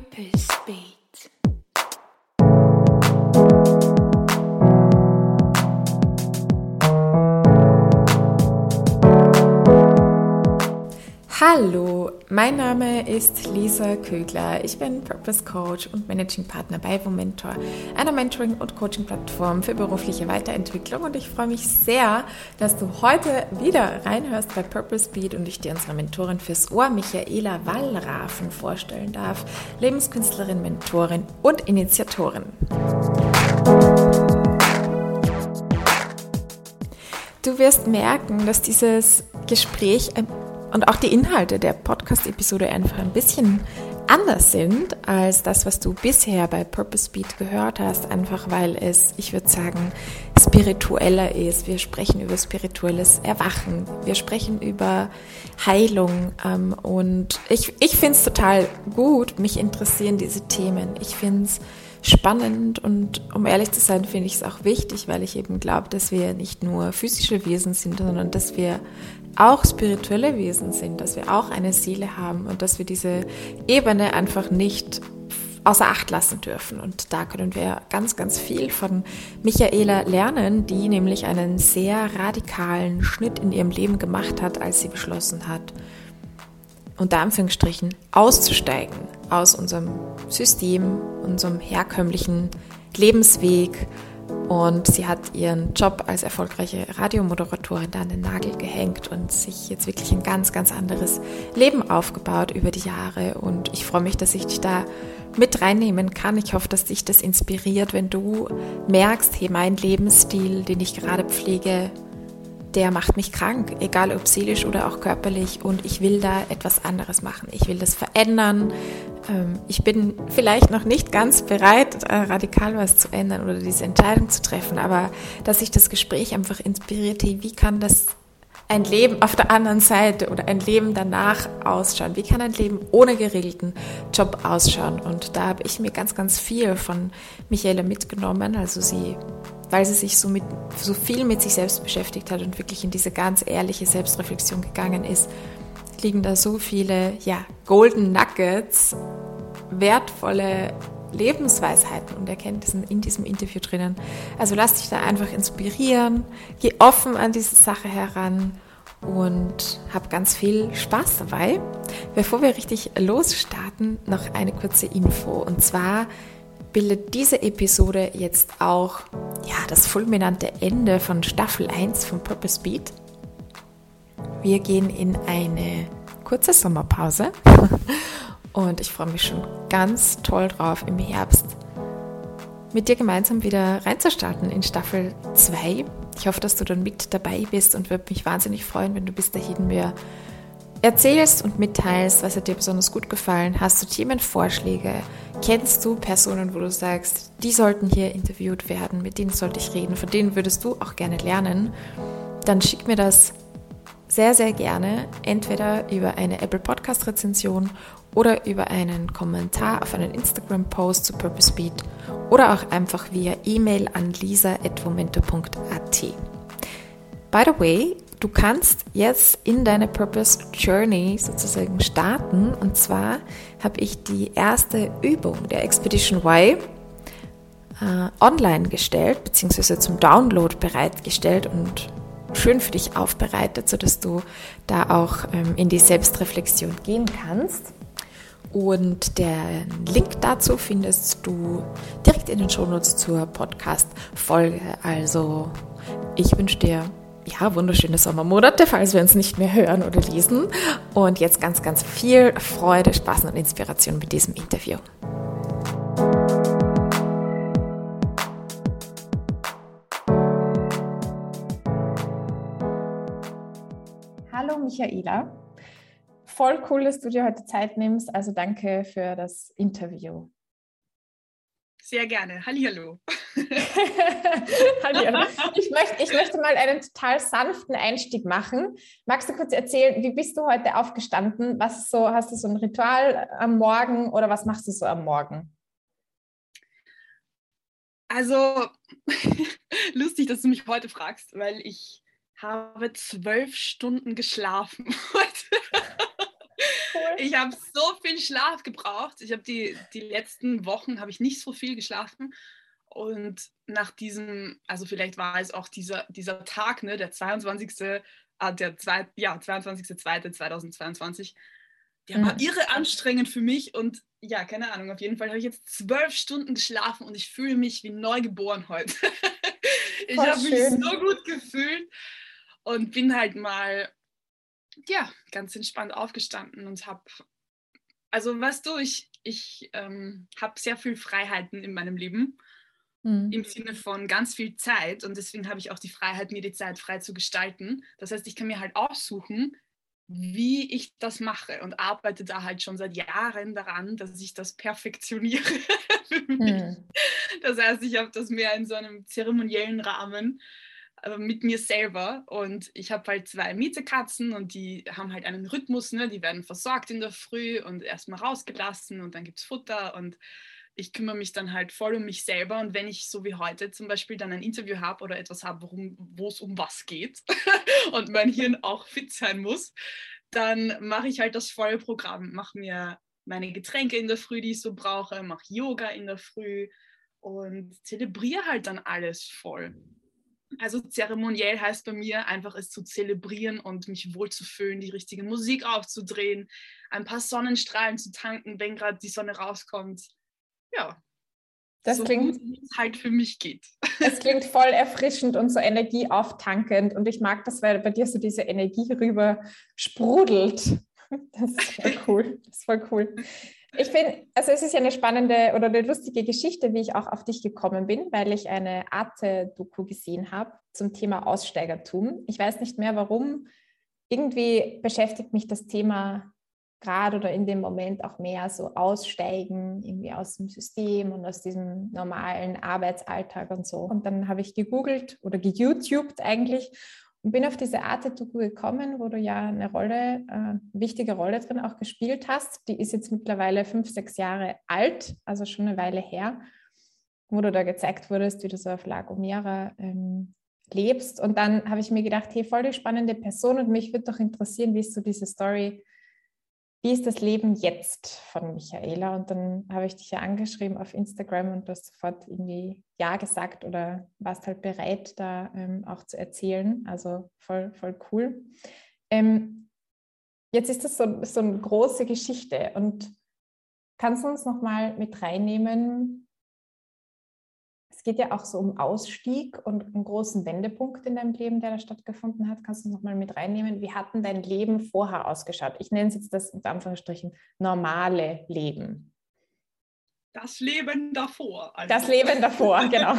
Purpose Beat. Hallo, mein Name ist Lisa Kögler. Ich bin Purpose Coach und Managing Partner bei Womentor, einer Mentoring- und Coaching-Plattform für berufliche Weiterentwicklung. Und ich freue mich sehr, dass du heute wieder reinhörst bei Purpose Beat und ich dir unsere Mentorin fürs Ohr, Michaela Wallrafen, vorstellen darf. Lebenskünstlerin, Mentorin und Initiatorin. Du wirst merken, dass dieses Gespräch ein und auch die Inhalte der Podcast-Episode einfach ein bisschen anders sind als das, was du bisher bei Purpose Beat gehört hast, einfach weil es, ich würde sagen, spiritueller ist. Wir sprechen über spirituelles Erwachen, wir sprechen über Heilung ähm, und ich, ich finde es total gut, mich interessieren diese Themen. Ich finde es spannend und um ehrlich zu sein, finde ich es auch wichtig, weil ich eben glaube, dass wir nicht nur physische Wesen sind, sondern dass wir auch spirituelle Wesen sind, dass wir auch eine Seele haben und dass wir diese Ebene einfach nicht außer Acht lassen dürfen. Und da können wir ganz, ganz viel von Michaela lernen, die nämlich einen sehr radikalen Schnitt in ihrem Leben gemacht hat, als sie beschlossen hat, unter Anführungsstrichen auszusteigen aus unserem System, unserem herkömmlichen Lebensweg und sie hat ihren Job als erfolgreiche Radiomoderatorin an den Nagel gehängt und sich jetzt wirklich ein ganz, ganz anderes Leben aufgebaut über die Jahre. Und ich freue mich, dass ich dich da mit reinnehmen kann. Ich hoffe, dass dich das inspiriert, wenn du merkst, hey, mein Lebensstil, den ich gerade pflege, der macht mich krank, egal ob seelisch oder auch körperlich. Und ich will da etwas anderes machen. Ich will das verändern. Ähm, ich bin vielleicht noch nicht ganz bereit, äh, radikal was zu ändern oder diese Entscheidung zu treffen, aber dass sich das Gespräch einfach inspiriert, wie kann das ein Leben auf der anderen Seite oder ein Leben danach ausschauen? Wie kann ein Leben ohne geregelten Job ausschauen? Und da habe ich mir ganz, ganz viel von Michaela mitgenommen. Also sie, weil sie sich so, mit, so viel mit sich selbst beschäftigt hat und wirklich in diese ganz ehrliche Selbstreflexion gegangen ist, liegen da so viele, ja, Golden Nuggets, wertvolle Lebensweisheiten und Erkenntnissen in diesem Interview drinnen. Also lass dich da einfach inspirieren, geh offen an diese Sache heran und hab ganz viel Spaß dabei. Bevor wir richtig losstarten, noch eine kurze Info und zwar bildet diese Episode jetzt auch ja, das fulminante Ende von Staffel 1 von Purpose Beat. Wir gehen in eine kurze Sommerpause und ich freue mich schon ganz toll drauf, im Herbst mit dir gemeinsam wieder reinzustarten in Staffel 2. Ich hoffe, dass du dann mit dabei bist und würde mich wahnsinnig freuen, wenn du bis dahin mir erzählst und mitteilst, was hat dir besonders gut gefallen. Hast du Themenvorschläge? Kennst du Personen, wo du sagst, die sollten hier interviewt werden, mit denen sollte ich reden, von denen würdest du auch gerne lernen? Dann schick mir das sehr, sehr gerne entweder über eine Apple Podcast Rezension oder über einen Kommentar auf einen Instagram-Post zu Purpose Beat oder auch einfach via E-Mail an lisa.momento.at. By the way, du kannst jetzt in deine Purpose Journey sozusagen starten und zwar habe ich die erste Übung der Expedition Y äh, online gestellt, beziehungsweise zum Download bereitgestellt und schön für dich aufbereitet, sodass du da auch ähm, in die Selbstreflexion gehen kannst. Und den Link dazu findest du direkt in den Shownotes zur Podcast-Folge. Also ich wünsche dir ja, wunderschöne Sommermonate, falls wir uns nicht mehr hören oder lesen. Und jetzt ganz, ganz viel Freude, Spaß und Inspiration mit diesem Interview. Hallo Michaela voll cool, dass du dir heute Zeit nimmst. Also danke für das Interview. Sehr gerne. Hallihallo. Hallihallo. Ich möchte, ich möchte mal einen total sanften Einstieg machen. Magst du kurz erzählen, wie bist du heute aufgestanden? Was so, hast du so ein Ritual am Morgen oder was machst du so am Morgen? Also, lustig, dass du mich heute fragst, weil ich habe zwölf Stunden geschlafen heute. ich habe so viel Schlaf gebraucht. Ich habe die, die letzten Wochen habe ich nicht so viel geschlafen. Und nach diesem, also vielleicht war es auch dieser, dieser Tag, ne, der 22. Äh, der zwei, ja, 22.02.2022, der mhm. war irre anstrengend für mich und ja, keine Ahnung, auf jeden Fall habe ich jetzt zwölf Stunden geschlafen und ich fühle mich wie neu geboren heute. ich habe mich so gut gefühlt und bin halt mal, ja, ganz entspannt aufgestanden und habe, also weißt du, ich, ich ähm, habe sehr viel Freiheiten in meinem Leben. Mhm. Im Sinne von ganz viel Zeit und deswegen habe ich auch die Freiheit, mir die Zeit frei zu gestalten. Das heißt, ich kann mir halt aussuchen, wie ich das mache und arbeite da halt schon seit Jahren daran, dass ich das perfektioniere. hm. Das heißt, ich habe das mehr in so einem zeremoniellen Rahmen äh, mit mir selber und ich habe halt zwei Mietekatzen und die haben halt einen Rhythmus, ne? die werden versorgt in der Früh und erstmal rausgelassen und dann gibt es Futter und ich kümmere mich dann halt voll um mich selber und wenn ich so wie heute zum Beispiel dann ein Interview habe oder etwas habe, wo es um was geht und mein Hirn auch fit sein muss, dann mache ich halt das volle Programm, mache mir meine Getränke in der Früh, die ich so brauche, mache Yoga in der Früh und zelebriere halt dann alles voll. Also zeremoniell heißt bei mir einfach es zu zelebrieren und mich wohlzufühlen, die richtige Musik aufzudrehen, ein paar Sonnenstrahlen zu tanken, wenn gerade die Sonne rauskommt ja, das so klingt, wie es halt für mich geht. Es klingt voll erfrischend und so energieauftankend. Und ich mag das, weil bei dir so diese Energie rüber sprudelt. Das ist voll cool. Das ist voll cool. Ich finde, also es ist ja eine spannende oder eine lustige Geschichte, wie ich auch auf dich gekommen bin, weil ich eine Arte-Doku gesehen habe zum Thema Aussteigertum. Ich weiß nicht mehr warum. Irgendwie beschäftigt mich das Thema gerade oder in dem Moment auch mehr so aussteigen, irgendwie aus dem System und aus diesem normalen Arbeitsalltag und so. Und dann habe ich gegoogelt oder geYouTubed eigentlich und bin auf diese Arte-Doku gekommen, wo du ja eine Rolle, äh, wichtige Rolle drin auch gespielt hast. Die ist jetzt mittlerweile fünf, sechs Jahre alt, also schon eine Weile her, wo du da gezeigt wurdest, wie du so auf La Gomera ähm, lebst. Und dann habe ich mir gedacht, hey, voll die spannende Person und mich würde doch interessieren, wie ist so diese Story wie ist das Leben jetzt von Michaela? Und dann habe ich dich ja angeschrieben auf Instagram und du hast sofort irgendwie Ja gesagt oder warst halt bereit, da ähm, auch zu erzählen. Also voll, voll cool. Ähm, jetzt ist das so, so eine große Geschichte und kannst du uns nochmal mit reinnehmen, es geht ja auch so um Ausstieg und einen großen Wendepunkt in deinem Leben, der da stattgefunden hat. Kannst du uns nochmal mit reinnehmen? Wie hat denn dein Leben vorher ausgeschaut? Ich nenne es jetzt das in Anführungsstrichen normale Leben. Das Leben davor. Also. Das Leben davor, genau.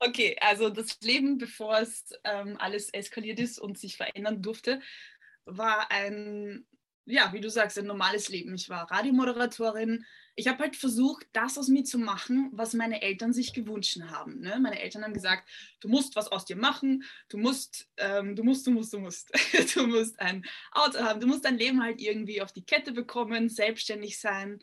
okay, also das Leben, bevor es ähm, alles eskaliert ist und sich verändern durfte, war ein, ja, wie du sagst, ein normales Leben. Ich war Radiomoderatorin, ich habe halt versucht, das aus mir zu machen, was meine Eltern sich gewünscht haben. Ne? Meine Eltern haben gesagt, du musst was aus dir machen, du musst, ähm, du musst, du musst, du musst. du musst ein Auto haben, du musst dein Leben halt irgendwie auf die Kette bekommen, selbstständig sein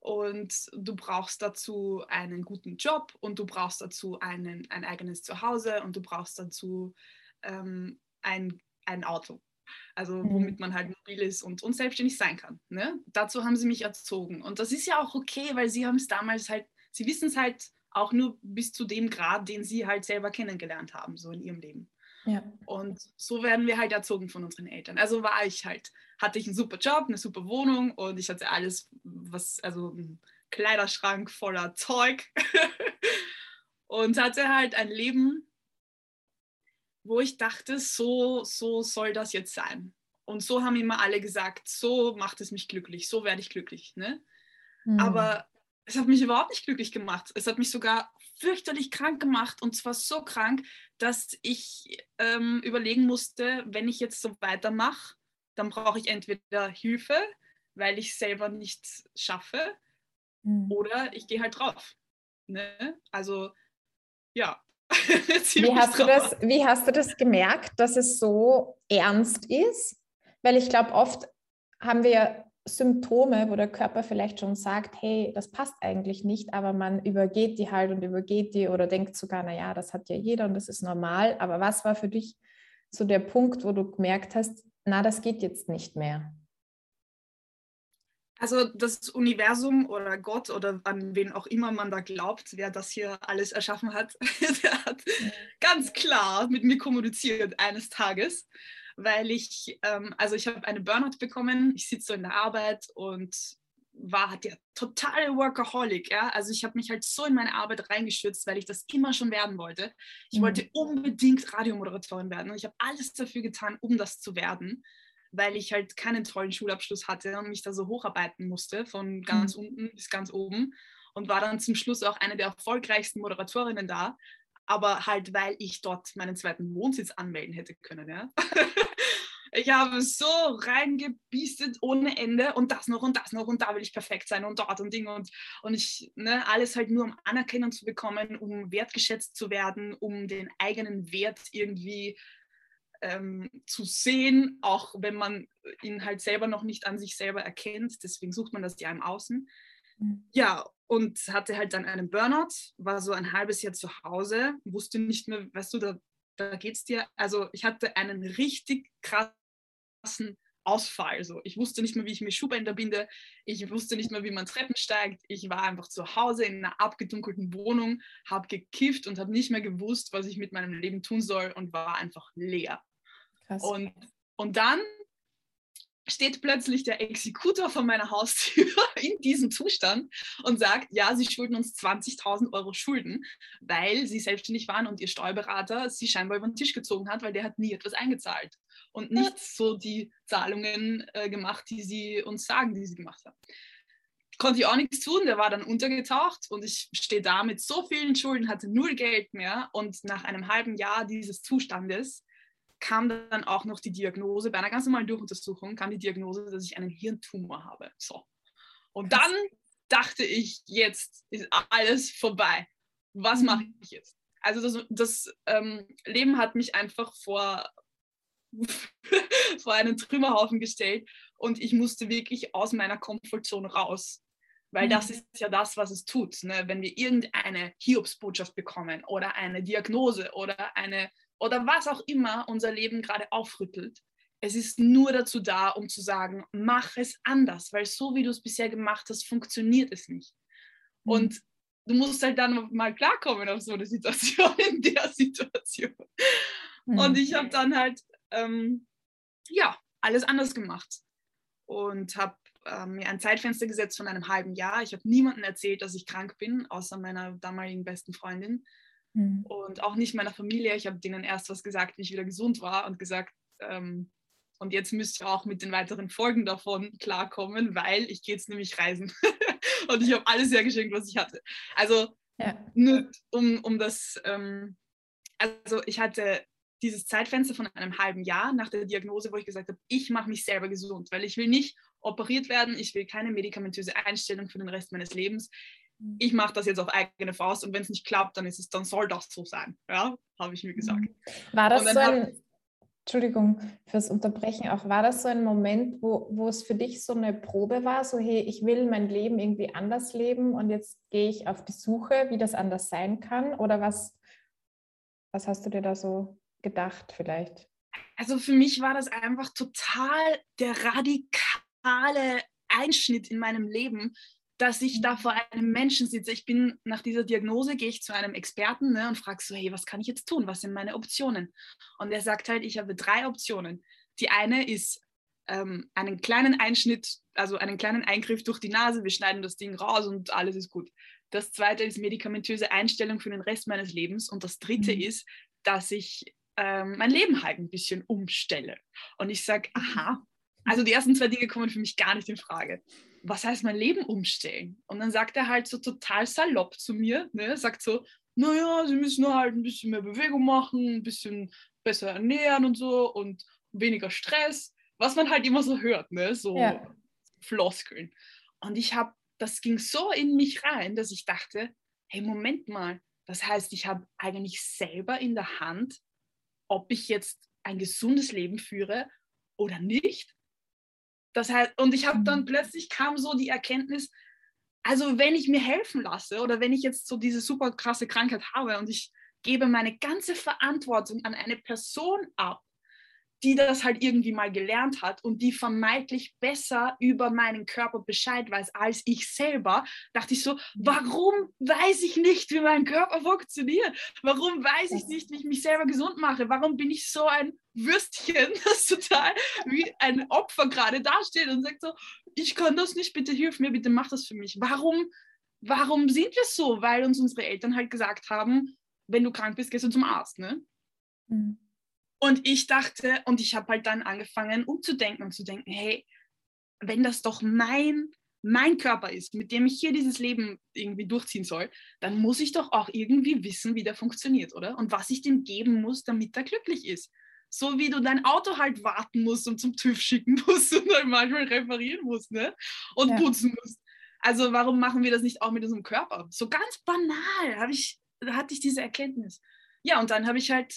und du brauchst dazu einen guten Job und du brauchst dazu einen, ein eigenes Zuhause und du brauchst dazu ähm, ein, ein Auto also mhm. womit man halt mobil ist und, und selbstständig sein kann. Ne? Dazu haben sie mich erzogen. Und das ist ja auch okay, weil sie haben es damals halt, sie wissen es halt auch nur bis zu dem Grad, den sie halt selber kennengelernt haben, so in ihrem Leben. Ja. Und so werden wir halt erzogen von unseren Eltern. Also war ich halt, hatte ich einen super Job, eine super Wohnung und ich hatte alles, was, also ein Kleiderschrank voller Zeug und hatte halt ein Leben, wo ich dachte, so, so soll das jetzt sein. Und so haben immer alle gesagt, so macht es mich glücklich, so werde ich glücklich. Ne? Mhm. Aber es hat mich überhaupt nicht glücklich gemacht. Es hat mich sogar fürchterlich krank gemacht und zwar so krank, dass ich ähm, überlegen musste, wenn ich jetzt so weitermache, dann brauche ich entweder Hilfe, weil ich selber nicht schaffe, mhm. oder ich gehe halt drauf. Ne? Also ja, wie, hast du das, wie hast du das gemerkt, dass es so ernst ist? Weil ich glaube, oft haben wir Symptome, wo der Körper vielleicht schon sagt, hey, das passt eigentlich nicht, aber man übergeht die halt und übergeht die oder denkt sogar, naja, das hat ja jeder und das ist normal. Aber was war für dich so der Punkt, wo du gemerkt hast, na, das geht jetzt nicht mehr? Also das Universum oder Gott oder an wen auch immer man da glaubt, wer das hier alles erschaffen hat, der hat ganz klar mit mir kommuniziert eines Tages, weil ich, ähm, also ich habe eine Burnout bekommen, ich sitze so in der Arbeit und war der totale Workaholic. Ja? Also ich habe mich halt so in meine Arbeit reingestürzt, weil ich das immer schon werden wollte. Ich mhm. wollte unbedingt Radiomoderatorin werden und ich habe alles dafür getan, um das zu werden weil ich halt keinen tollen Schulabschluss hatte und mich da so hocharbeiten musste, von ganz mhm. unten bis ganz oben. Und war dann zum Schluss auch eine der erfolgreichsten Moderatorinnen da. Aber halt, weil ich dort meinen zweiten Wohnsitz anmelden hätte können. Ja? ich habe so reingebiestet ohne Ende und das noch und das noch und da will ich perfekt sein und dort und Ding und, und ich, ne, alles halt nur um Anerkennung zu bekommen, um wertgeschätzt zu werden, um den eigenen Wert irgendwie ähm, zu sehen, auch wenn man ihn halt selber noch nicht an sich selber erkennt. Deswegen sucht man das ja im Außen. Mhm. Ja, und hatte halt dann einen Burnout, war so ein halbes Jahr zu Hause, wusste nicht mehr, weißt du, da, da es dir. Also ich hatte einen richtig krassen Ausfall. So. Ich wusste nicht mehr, wie ich mir Schuhbänder binde. Ich wusste nicht mehr, wie man Treppen steigt. Ich war einfach zu Hause in einer abgedunkelten Wohnung, habe gekifft und habe nicht mehr gewusst, was ich mit meinem Leben tun soll und war einfach leer. Krass. Und, und dann steht plötzlich der Exekutor vor meiner Haustür in diesem Zustand und sagt, ja, Sie schulden uns 20.000 Euro Schulden, weil Sie selbstständig waren und Ihr Steuerberater Sie scheinbar über den Tisch gezogen hat, weil der hat nie etwas eingezahlt und nicht so die Zahlungen äh, gemacht, die Sie uns sagen, die Sie gemacht haben. Konnte ich auch nichts tun, der war dann untergetaucht und ich stehe da mit so vielen Schulden, hatte null Geld mehr und nach einem halben Jahr dieses Zustandes kam dann auch noch die Diagnose, bei einer ganz normalen Durchuntersuchung kam die Diagnose, dass ich einen Hirntumor habe. So. Und dann dachte ich, jetzt ist alles vorbei. Was mache mhm. ich jetzt? Also das, das ähm, Leben hat mich einfach vor, vor einen Trümmerhaufen gestellt und ich musste wirklich aus meiner Komfortzone raus. Weil das mhm. ist ja das, was es tut. Ne? Wenn wir irgendeine Hiobsbotschaft bekommen oder eine Diagnose oder eine oder was auch immer unser Leben gerade aufrüttelt. Es ist nur dazu da, um zu sagen, mach es anders, weil so wie du es bisher gemacht hast, funktioniert es nicht. Mhm. Und du musst halt dann mal klarkommen auf so eine Situation, in der Situation. Mhm. Und ich habe dann halt, ähm, ja, alles anders gemacht und habe äh, mir ein Zeitfenster gesetzt von einem halben Jahr. Ich habe niemandem erzählt, dass ich krank bin, außer meiner damaligen besten Freundin. Mhm. Und auch nicht meiner Familie. Ich habe denen erst was gesagt, wie ich wieder gesund war und gesagt, ähm, und jetzt müsst ihr auch mit den weiteren Folgen davon klarkommen, weil ich gehe jetzt nämlich reisen. und ich habe alles hergeschenkt, was ich hatte. Also ja. nur um, um das, ähm, also ich hatte dieses Zeitfenster von einem halben Jahr nach der Diagnose, wo ich gesagt habe, ich mache mich selber gesund, weil ich will nicht operiert werden, ich will keine medikamentöse Einstellung für den Rest meines Lebens ich mache das jetzt auf eigene Faust und wenn es nicht klappt, dann ist es, dann soll das so sein. Ja, habe ich mir gesagt. Mhm. War das so ein, Entschuldigung fürs Unterbrechen, auch war das so ein Moment, wo, wo es für dich so eine Probe war, so hey, ich will mein Leben irgendwie anders leben und jetzt gehe ich auf die Suche, wie das anders sein kann? Oder was, was hast du dir da so gedacht vielleicht? Also für mich war das einfach total der radikale Einschnitt in meinem Leben, dass ich da vor einem Menschen sitze. Ich bin nach dieser Diagnose, gehe ich zu einem Experten ne, und frage so, hey, was kann ich jetzt tun? Was sind meine Optionen? Und er sagt halt, ich habe drei Optionen. Die eine ist ähm, einen kleinen Einschnitt, also einen kleinen Eingriff durch die Nase, wir schneiden das Ding raus und alles ist gut. Das zweite ist medikamentöse Einstellung für den Rest meines Lebens. Und das dritte mhm. ist, dass ich ähm, mein Leben halt ein bisschen umstelle. Und ich sage, aha, also die ersten zwei Dinge kommen für mich gar nicht in Frage was heißt mein Leben umstellen? Und dann sagt er halt so total salopp zu mir, ne? sagt so, naja, sie müssen nur halt ein bisschen mehr Bewegung machen, ein bisschen besser ernähren und so und weniger Stress, was man halt immer so hört, ne? so ja. Floskeln. Und ich habe, das ging so in mich rein, dass ich dachte, hey, Moment mal, das heißt, ich habe eigentlich selber in der Hand, ob ich jetzt ein gesundes Leben führe oder nicht. Das heißt, und ich habe dann mhm. plötzlich kam so die Erkenntnis, also wenn ich mir helfen lasse oder wenn ich jetzt so diese super krasse Krankheit habe und ich gebe meine ganze Verantwortung an eine Person ab, die das halt irgendwie mal gelernt hat und die vermeintlich besser über meinen Körper Bescheid weiß als ich selber, dachte ich so, warum weiß ich nicht, wie mein Körper funktioniert? Warum weiß ich nicht, wie ich mich selber gesund mache? Warum bin ich so ein Würstchen, das total wie ein Opfer gerade dasteht und sagt so, ich kann das nicht, bitte hilf mir, bitte mach das für mich. Warum, warum sind wir so? Weil uns unsere Eltern halt gesagt haben, wenn du krank bist, gehst du zum Arzt, ne? Mhm. Und ich dachte, und ich habe halt dann angefangen umzudenken und zu denken, hey, wenn das doch mein, mein Körper ist, mit dem ich hier dieses Leben irgendwie durchziehen soll, dann muss ich doch auch irgendwie wissen, wie der funktioniert, oder? Und was ich dem geben muss, damit er glücklich ist. So wie du dein Auto halt warten musst und zum TÜV schicken musst und dann manchmal reparieren musst, ne? Und ja. putzen musst. Also warum machen wir das nicht auch mit unserem Körper? So ganz banal habe ich, hatte ich diese Erkenntnis. Ja, und dann habe ich halt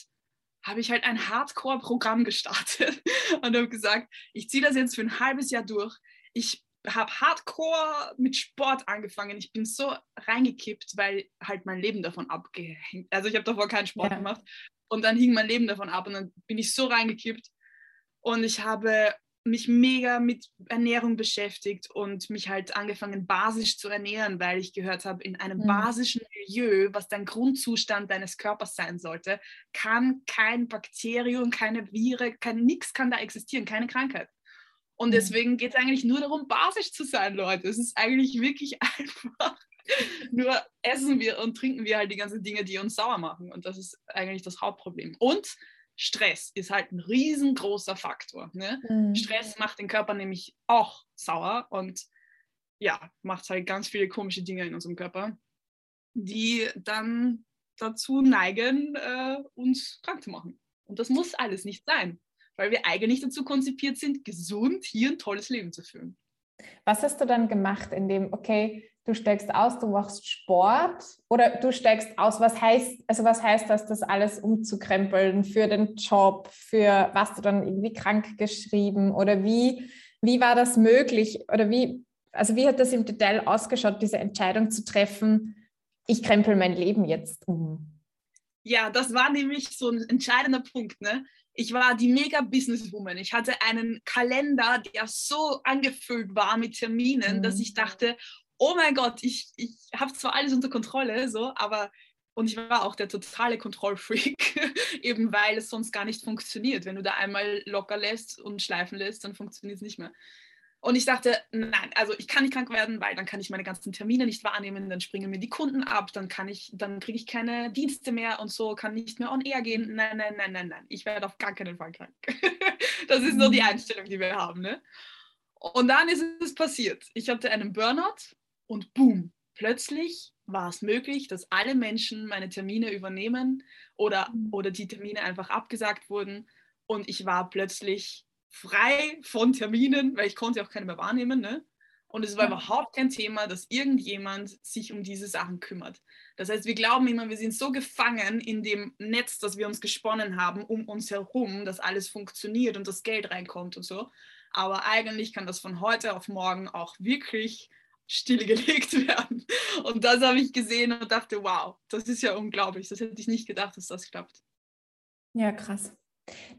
habe ich halt ein Hardcore-Programm gestartet und habe gesagt, ich ziehe das jetzt für ein halbes Jahr durch. Ich habe Hardcore mit Sport angefangen. Ich bin so reingekippt, weil halt mein Leben davon abgehängt. Also ich habe davor keinen Sport ja. gemacht und dann hing mein Leben davon ab und dann bin ich so reingekippt und ich habe mich mega mit Ernährung beschäftigt und mich halt angefangen basisch zu ernähren, weil ich gehört habe, in einem mhm. basischen Milieu, was dein Grundzustand deines Körpers sein sollte, kann kein Bakterium, keine Viren, kein nichts kann da existieren, keine Krankheit. Und mhm. deswegen geht es eigentlich nur darum, basisch zu sein, Leute. Es ist eigentlich wirklich einfach. Nur essen wir und trinken wir halt die ganzen Dinge, die uns sauer machen. Und das ist eigentlich das Hauptproblem. Und Stress ist halt ein riesengroßer Faktor. Ne? Mhm. Stress macht den Körper nämlich auch sauer und ja, macht halt ganz viele komische Dinge in unserem Körper, die dann dazu neigen, äh, uns krank zu machen. Und das muss alles nicht sein, weil wir eigentlich dazu konzipiert sind, gesund hier ein tolles Leben zu führen. Was hast du dann gemacht, in dem, okay, du steigst aus, du machst Sport oder du steigst aus, was heißt, also was heißt das, das alles umzukrempeln für den Job, für was du dann irgendwie krank geschrieben oder wie, wie war das möglich oder wie, also wie hat das im Detail ausgeschaut, diese Entscheidung zu treffen, ich krempel mein Leben jetzt um? Ja, das war nämlich so ein entscheidender Punkt, ne? Ich war die mega Businesswoman. Ich hatte einen Kalender, der so angefüllt war mit Terminen, mhm. dass ich dachte, oh mein Gott, ich, ich habe zwar alles unter Kontrolle, so, aber und ich war auch der totale Kontrollfreak, eben weil es sonst gar nicht funktioniert. Wenn du da einmal locker lässt und schleifen lässt, dann funktioniert es nicht mehr. Und ich dachte, nein, also ich kann nicht krank werden, weil dann kann ich meine ganzen Termine nicht wahrnehmen, dann springen mir die Kunden ab, dann kann ich, dann kriege ich keine Dienste mehr und so, kann nicht mehr on air gehen. Nein, nein, nein, nein, nein. Ich werde auf gar keinen Fall krank. das ist nur die mhm. Einstellung, die wir haben. Ne? Und dann ist es passiert. Ich hatte einen Burnout und boom, plötzlich war es möglich, dass alle Menschen meine Termine übernehmen oder, mhm. oder die Termine einfach abgesagt wurden und ich war plötzlich frei von Terminen, weil ich konnte auch keine mehr wahrnehmen. Ne? Und es war ja. überhaupt kein Thema, dass irgendjemand sich um diese Sachen kümmert. Das heißt, wir glauben immer, wir sind so gefangen in dem Netz, das wir uns gesponnen haben, um uns herum, dass alles funktioniert und das Geld reinkommt und so. Aber eigentlich kann das von heute auf morgen auch wirklich stillgelegt werden. Und das habe ich gesehen und dachte, wow, das ist ja unglaublich. Das hätte ich nicht gedacht, dass das klappt. Ja, krass.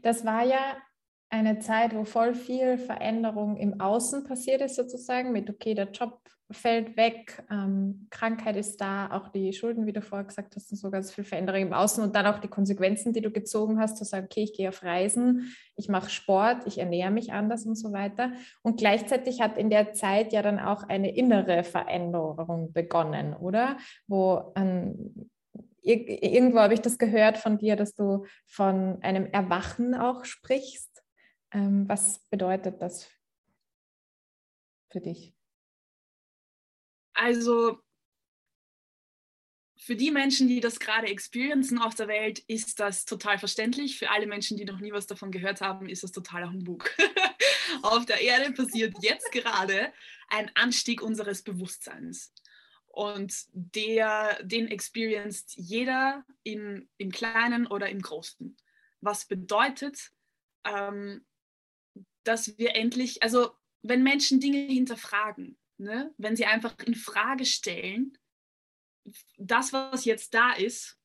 Das war ja eine Zeit, wo voll viel Veränderung im Außen passiert ist, sozusagen, mit, okay, der Job fällt weg, ähm, Krankheit ist da, auch die Schulden, wie du vorher gesagt hast, und so ganz viel Veränderung im Außen und dann auch die Konsequenzen, die du gezogen hast, zu sagen, okay, ich gehe auf Reisen, ich mache Sport, ich ernähre mich anders und so weiter. Und gleichzeitig hat in der Zeit ja dann auch eine innere Veränderung begonnen, oder? Wo ähm, irgendwo habe ich das gehört von dir, dass du von einem Erwachen auch sprichst. Ähm, was bedeutet das für dich? Also für die Menschen, die das gerade experiencen auf der Welt, ist das total verständlich. Für alle Menschen, die noch nie was davon gehört haben, ist das totaler Humbug. auf der Erde passiert jetzt gerade ein Anstieg unseres Bewusstseins. Und der, den experienced jeder in, im Kleinen oder im Großen. Was bedeutet, ähm, dass wir endlich, also wenn Menschen Dinge hinterfragen, ne, wenn sie einfach in Frage stellen, das, was jetzt da ist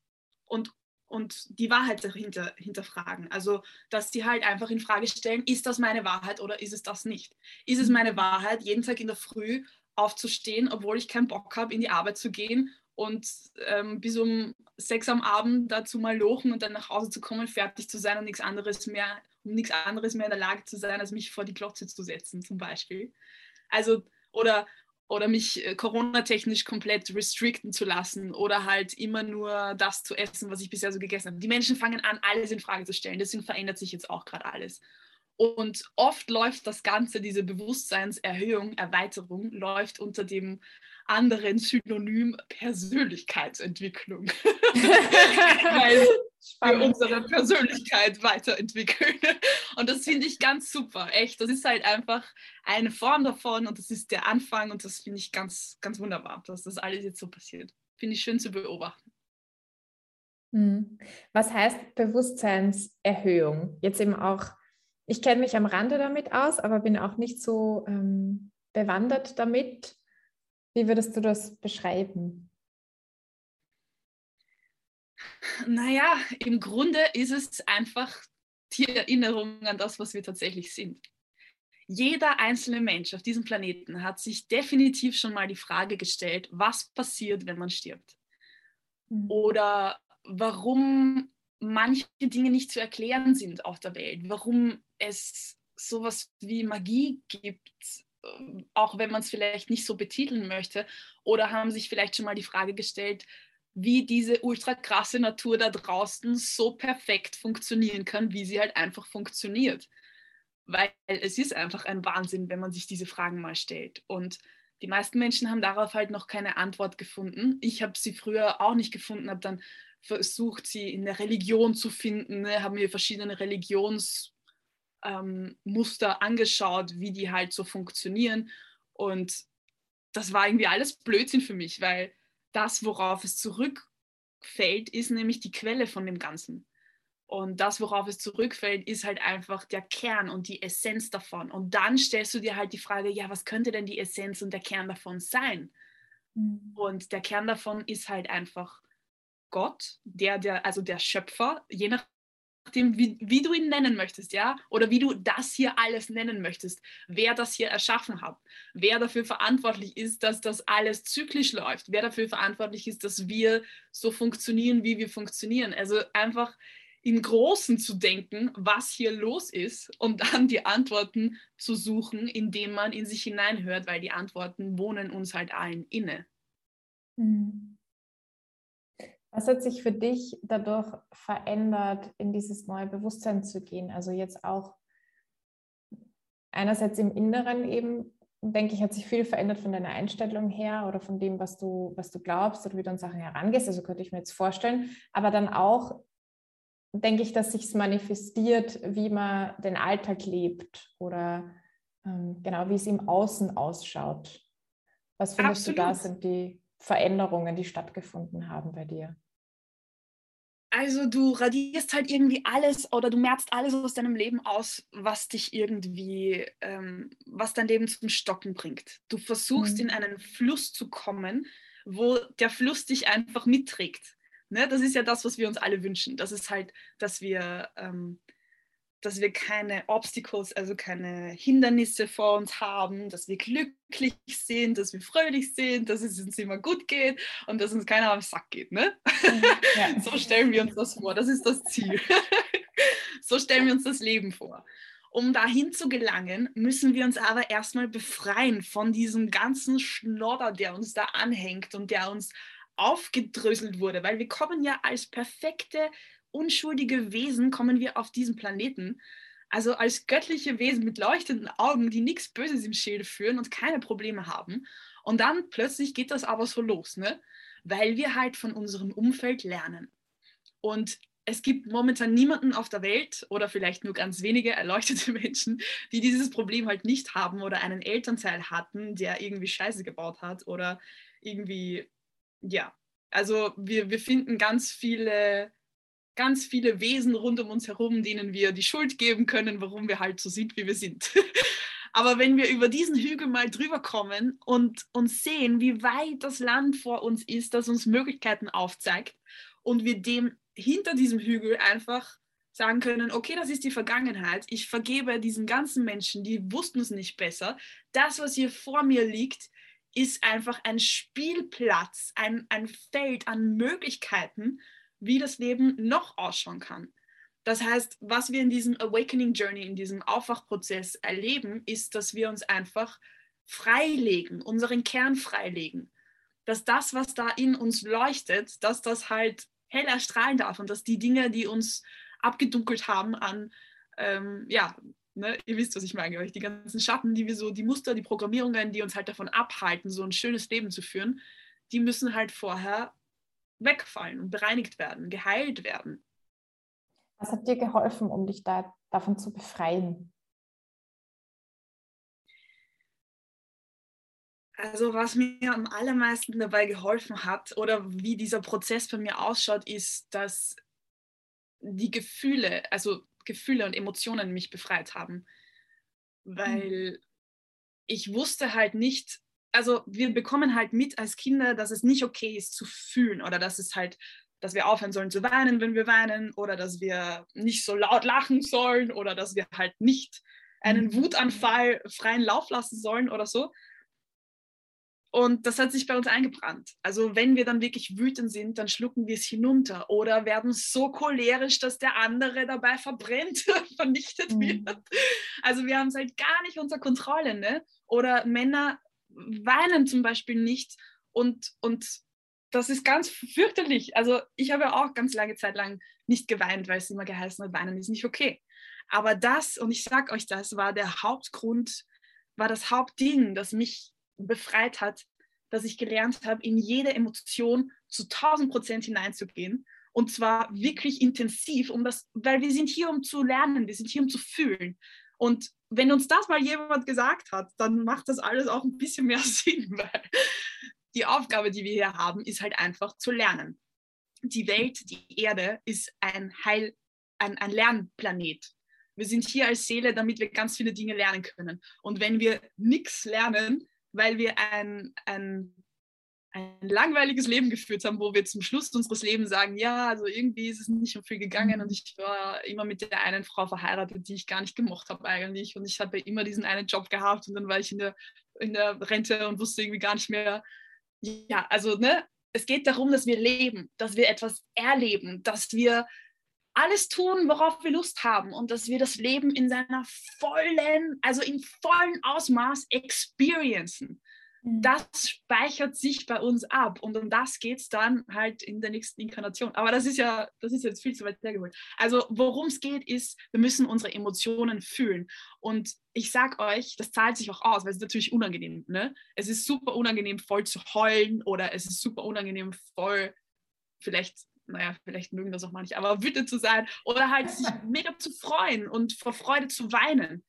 und und die Wahrheit dahinter hinterfragen. Also, dass sie halt einfach in Frage stellen, ist das meine Wahrheit oder ist es das nicht? Ist es meine Wahrheit, jeden Tag in der Früh aufzustehen, obwohl ich keinen Bock habe, in die Arbeit zu gehen und ähm, bis um sechs am Abend dazu mal lochen und dann nach Hause zu kommen, fertig zu sein und nichts anderes mehr, um nichts anderes mehr in der Lage zu sein, als mich vor die Glotze zu setzen, zum Beispiel. Also, oder oder mich äh, Corona-technisch komplett restricten zu lassen oder halt immer nur das zu essen, was ich bisher so gegessen habe. Die Menschen fangen an, alles in Frage zu stellen. Deswegen verändert sich jetzt auch gerade alles. Und oft läuft das Ganze, diese Bewusstseinserhöhung, Erweiterung, läuft unter dem anderen Synonym Persönlichkeitsentwicklung. Weil wir unsere Persönlichkeit weiterentwickeln. Und das finde ich ganz super, echt. Das ist halt einfach eine Form davon und das ist der Anfang und das finde ich ganz, ganz wunderbar, dass das alles jetzt so passiert. Finde ich schön zu beobachten. Hm. Was heißt Bewusstseinserhöhung? Jetzt eben auch, ich kenne mich am Rande damit aus, aber bin auch nicht so ähm, bewandert damit. Wie würdest du das beschreiben? Naja, im Grunde ist es einfach die Erinnerung an das, was wir tatsächlich sind. Jeder einzelne Mensch auf diesem Planeten hat sich definitiv schon mal die Frage gestellt, was passiert, wenn man stirbt? Mhm. Oder warum manche Dinge nicht zu erklären sind auf der Welt, warum es sowas wie Magie gibt, auch wenn man es vielleicht nicht so betiteln möchte, oder haben sich vielleicht schon mal die Frage gestellt, wie diese ultra krasse Natur da draußen so perfekt funktionieren kann, wie sie halt einfach funktioniert. Weil es ist einfach ein Wahnsinn, wenn man sich diese Fragen mal stellt. Und die meisten Menschen haben darauf halt noch keine Antwort gefunden. Ich habe sie früher auch nicht gefunden, habe dann versucht, sie in der Religion zu finden, ne, habe mir verschiedene Religions ähm, Muster angeschaut, wie die halt so funktionieren. Und das war irgendwie alles Blödsinn für mich, weil das, worauf es zurückfällt, ist nämlich die Quelle von dem Ganzen. Und das, worauf es zurückfällt, ist halt einfach der Kern und die Essenz davon. Und dann stellst du dir halt die Frage, ja, was könnte denn die Essenz und der Kern davon sein? Mhm. Und der Kern davon ist halt einfach Gott, der, der, also der Schöpfer, je nach nachdem, wie, wie, du ihn nennen möchtest, ja, oder wie du das hier alles nennen möchtest, wer das hier erschaffen hat, wer dafür verantwortlich ist, dass das alles zyklisch läuft, wer dafür verantwortlich ist, dass wir so funktionieren, wie wir funktionieren. Also einfach im Großen zu denken, was hier los ist und dann die Antworten zu suchen, indem man in sich hineinhört, weil die Antworten wohnen uns halt allen inne. Mhm. Was hat sich für dich dadurch verändert, in dieses neue Bewusstsein zu gehen? Also jetzt auch einerseits im Inneren eben, denke ich, hat sich viel verändert von deiner Einstellung her oder von dem, was du, was du glaubst oder wie du an Sachen herangehst. Also könnte ich mir jetzt vorstellen. Aber dann auch denke ich, dass sich es manifestiert, wie man den Alltag lebt oder ähm, genau, wie es im Außen ausschaut. Was findest Absolut. du da sind die Veränderungen, die stattgefunden haben bei dir? Also du radierst halt irgendwie alles oder du merkst alles aus deinem Leben aus, was dich irgendwie, ähm, was dein Leben zum Stocken bringt. Du versuchst mhm. in einen Fluss zu kommen, wo der Fluss dich einfach mitträgt. Ne? Das ist ja das, was wir uns alle wünschen. Das ist halt, dass wir ähm, dass wir keine Obstacles, also keine Hindernisse vor uns haben, dass wir glücklich sind, dass wir fröhlich sind, dass es uns immer gut geht und dass uns keiner am Sack geht. Ne? Ja. so stellen wir uns das vor, das ist das Ziel. so stellen wir uns das Leben vor. Um dahin zu gelangen, müssen wir uns aber erstmal befreien von diesem ganzen Schnodder, der uns da anhängt und der uns aufgedröselt wurde, weil wir kommen ja als perfekte unschuldige Wesen kommen wir auf diesen Planeten. Also als göttliche Wesen mit leuchtenden Augen, die nichts Böses im Schilde führen und keine Probleme haben. Und dann plötzlich geht das aber so los, ne? weil wir halt von unserem Umfeld lernen. Und es gibt momentan niemanden auf der Welt oder vielleicht nur ganz wenige erleuchtete Menschen, die dieses Problem halt nicht haben oder einen Elternteil hatten, der irgendwie Scheiße gebaut hat oder irgendwie, ja. Also wir, wir finden ganz viele ganz viele Wesen rund um uns herum, denen wir die Schuld geben können, warum wir halt so sind, wie wir sind. Aber wenn wir über diesen Hügel mal drüber kommen und uns sehen, wie weit das Land vor uns ist, das uns Möglichkeiten aufzeigt und wir dem hinter diesem Hügel einfach sagen können, okay, das ist die Vergangenheit. Ich vergebe diesen ganzen Menschen, die wussten es nicht besser. Das, was hier vor mir liegt, ist einfach ein Spielplatz, ein, ein Feld an Möglichkeiten, wie das Leben noch ausschauen kann. Das heißt, was wir in diesem Awakening Journey, in diesem Aufwachprozess erleben, ist, dass wir uns einfach freilegen, unseren Kern freilegen. Dass das, was da in uns leuchtet, dass das halt hell erstrahlen darf und dass die Dinge, die uns abgedunkelt haben an, ähm, ja, ne, ihr wisst, was ich meine, die ganzen Schatten, die wir so, die Muster, die Programmierungen, die uns halt davon abhalten, so ein schönes Leben zu führen, die müssen halt vorher wegfallen und bereinigt werden, geheilt werden. Was hat dir geholfen, um dich da, davon zu befreien? Also was mir am allermeisten dabei geholfen hat oder wie dieser Prozess bei mir ausschaut, ist, dass die Gefühle, also Gefühle und Emotionen mich befreit haben. Weil mhm. ich wusste halt nicht, also wir bekommen halt mit als Kinder, dass es nicht okay ist zu fühlen oder dass es halt, dass wir aufhören sollen zu weinen, wenn wir weinen oder dass wir nicht so laut lachen sollen oder dass wir halt nicht einen mhm. Wutanfall freien Lauf lassen sollen oder so. Und das hat sich bei uns eingebrannt. Also wenn wir dann wirklich wütend sind, dann schlucken wir es hinunter oder werden so cholerisch, dass der andere dabei verbrennt, vernichtet mhm. wird. Also wir haben es halt gar nicht unter Kontrolle. Ne? Oder Männer weinen zum Beispiel nicht und, und das ist ganz fürchterlich. Also ich habe ja auch ganz lange Zeit lang nicht geweint, weil es immer geheißen hat, weinen ist nicht okay. Aber das, und ich sage euch das, war der Hauptgrund, war das Hauptding, das mich befreit hat, dass ich gelernt habe, in jede Emotion zu 1000 Prozent hineinzugehen. Und zwar wirklich intensiv, um das, weil wir sind hier, um zu lernen, wir sind hier, um zu fühlen. Und wenn uns das mal jemand gesagt hat, dann macht das alles auch ein bisschen mehr Sinn, weil die Aufgabe, die wir hier haben, ist halt einfach zu lernen. Die Welt, die Erde ist ein Heil, ein, ein Lernplanet. Wir sind hier als Seele, damit wir ganz viele Dinge lernen können. Und wenn wir nichts lernen, weil wir ein, ein, ein langweiliges Leben geführt haben, wo wir zum Schluss unseres Lebens sagen, ja, also irgendwie ist es nicht so viel gegangen und ich war immer mit der einen Frau verheiratet, die ich gar nicht gemocht habe eigentlich und ich habe immer diesen einen Job gehabt und dann war ich in der, in der Rente und wusste irgendwie gar nicht mehr, ja, also ne, es geht darum, dass wir leben, dass wir etwas erleben, dass wir alles tun, worauf wir Lust haben und dass wir das Leben in seiner vollen, also in vollen Ausmaß experiencen. Das speichert sich bei uns ab und um das geht es dann halt in der nächsten Inkarnation. Aber das ist ja, das ist jetzt viel zu weit hergeholt. Also worum es geht, ist, wir müssen unsere Emotionen fühlen. Und ich sag euch, das zahlt sich auch aus, weil es ist natürlich unangenehm. Ne? Es ist super unangenehm, voll zu heulen oder es ist super unangenehm, voll vielleicht naja, vielleicht mögen das auch manche, aber wütend zu sein oder halt sich mega zu freuen und vor Freude zu weinen.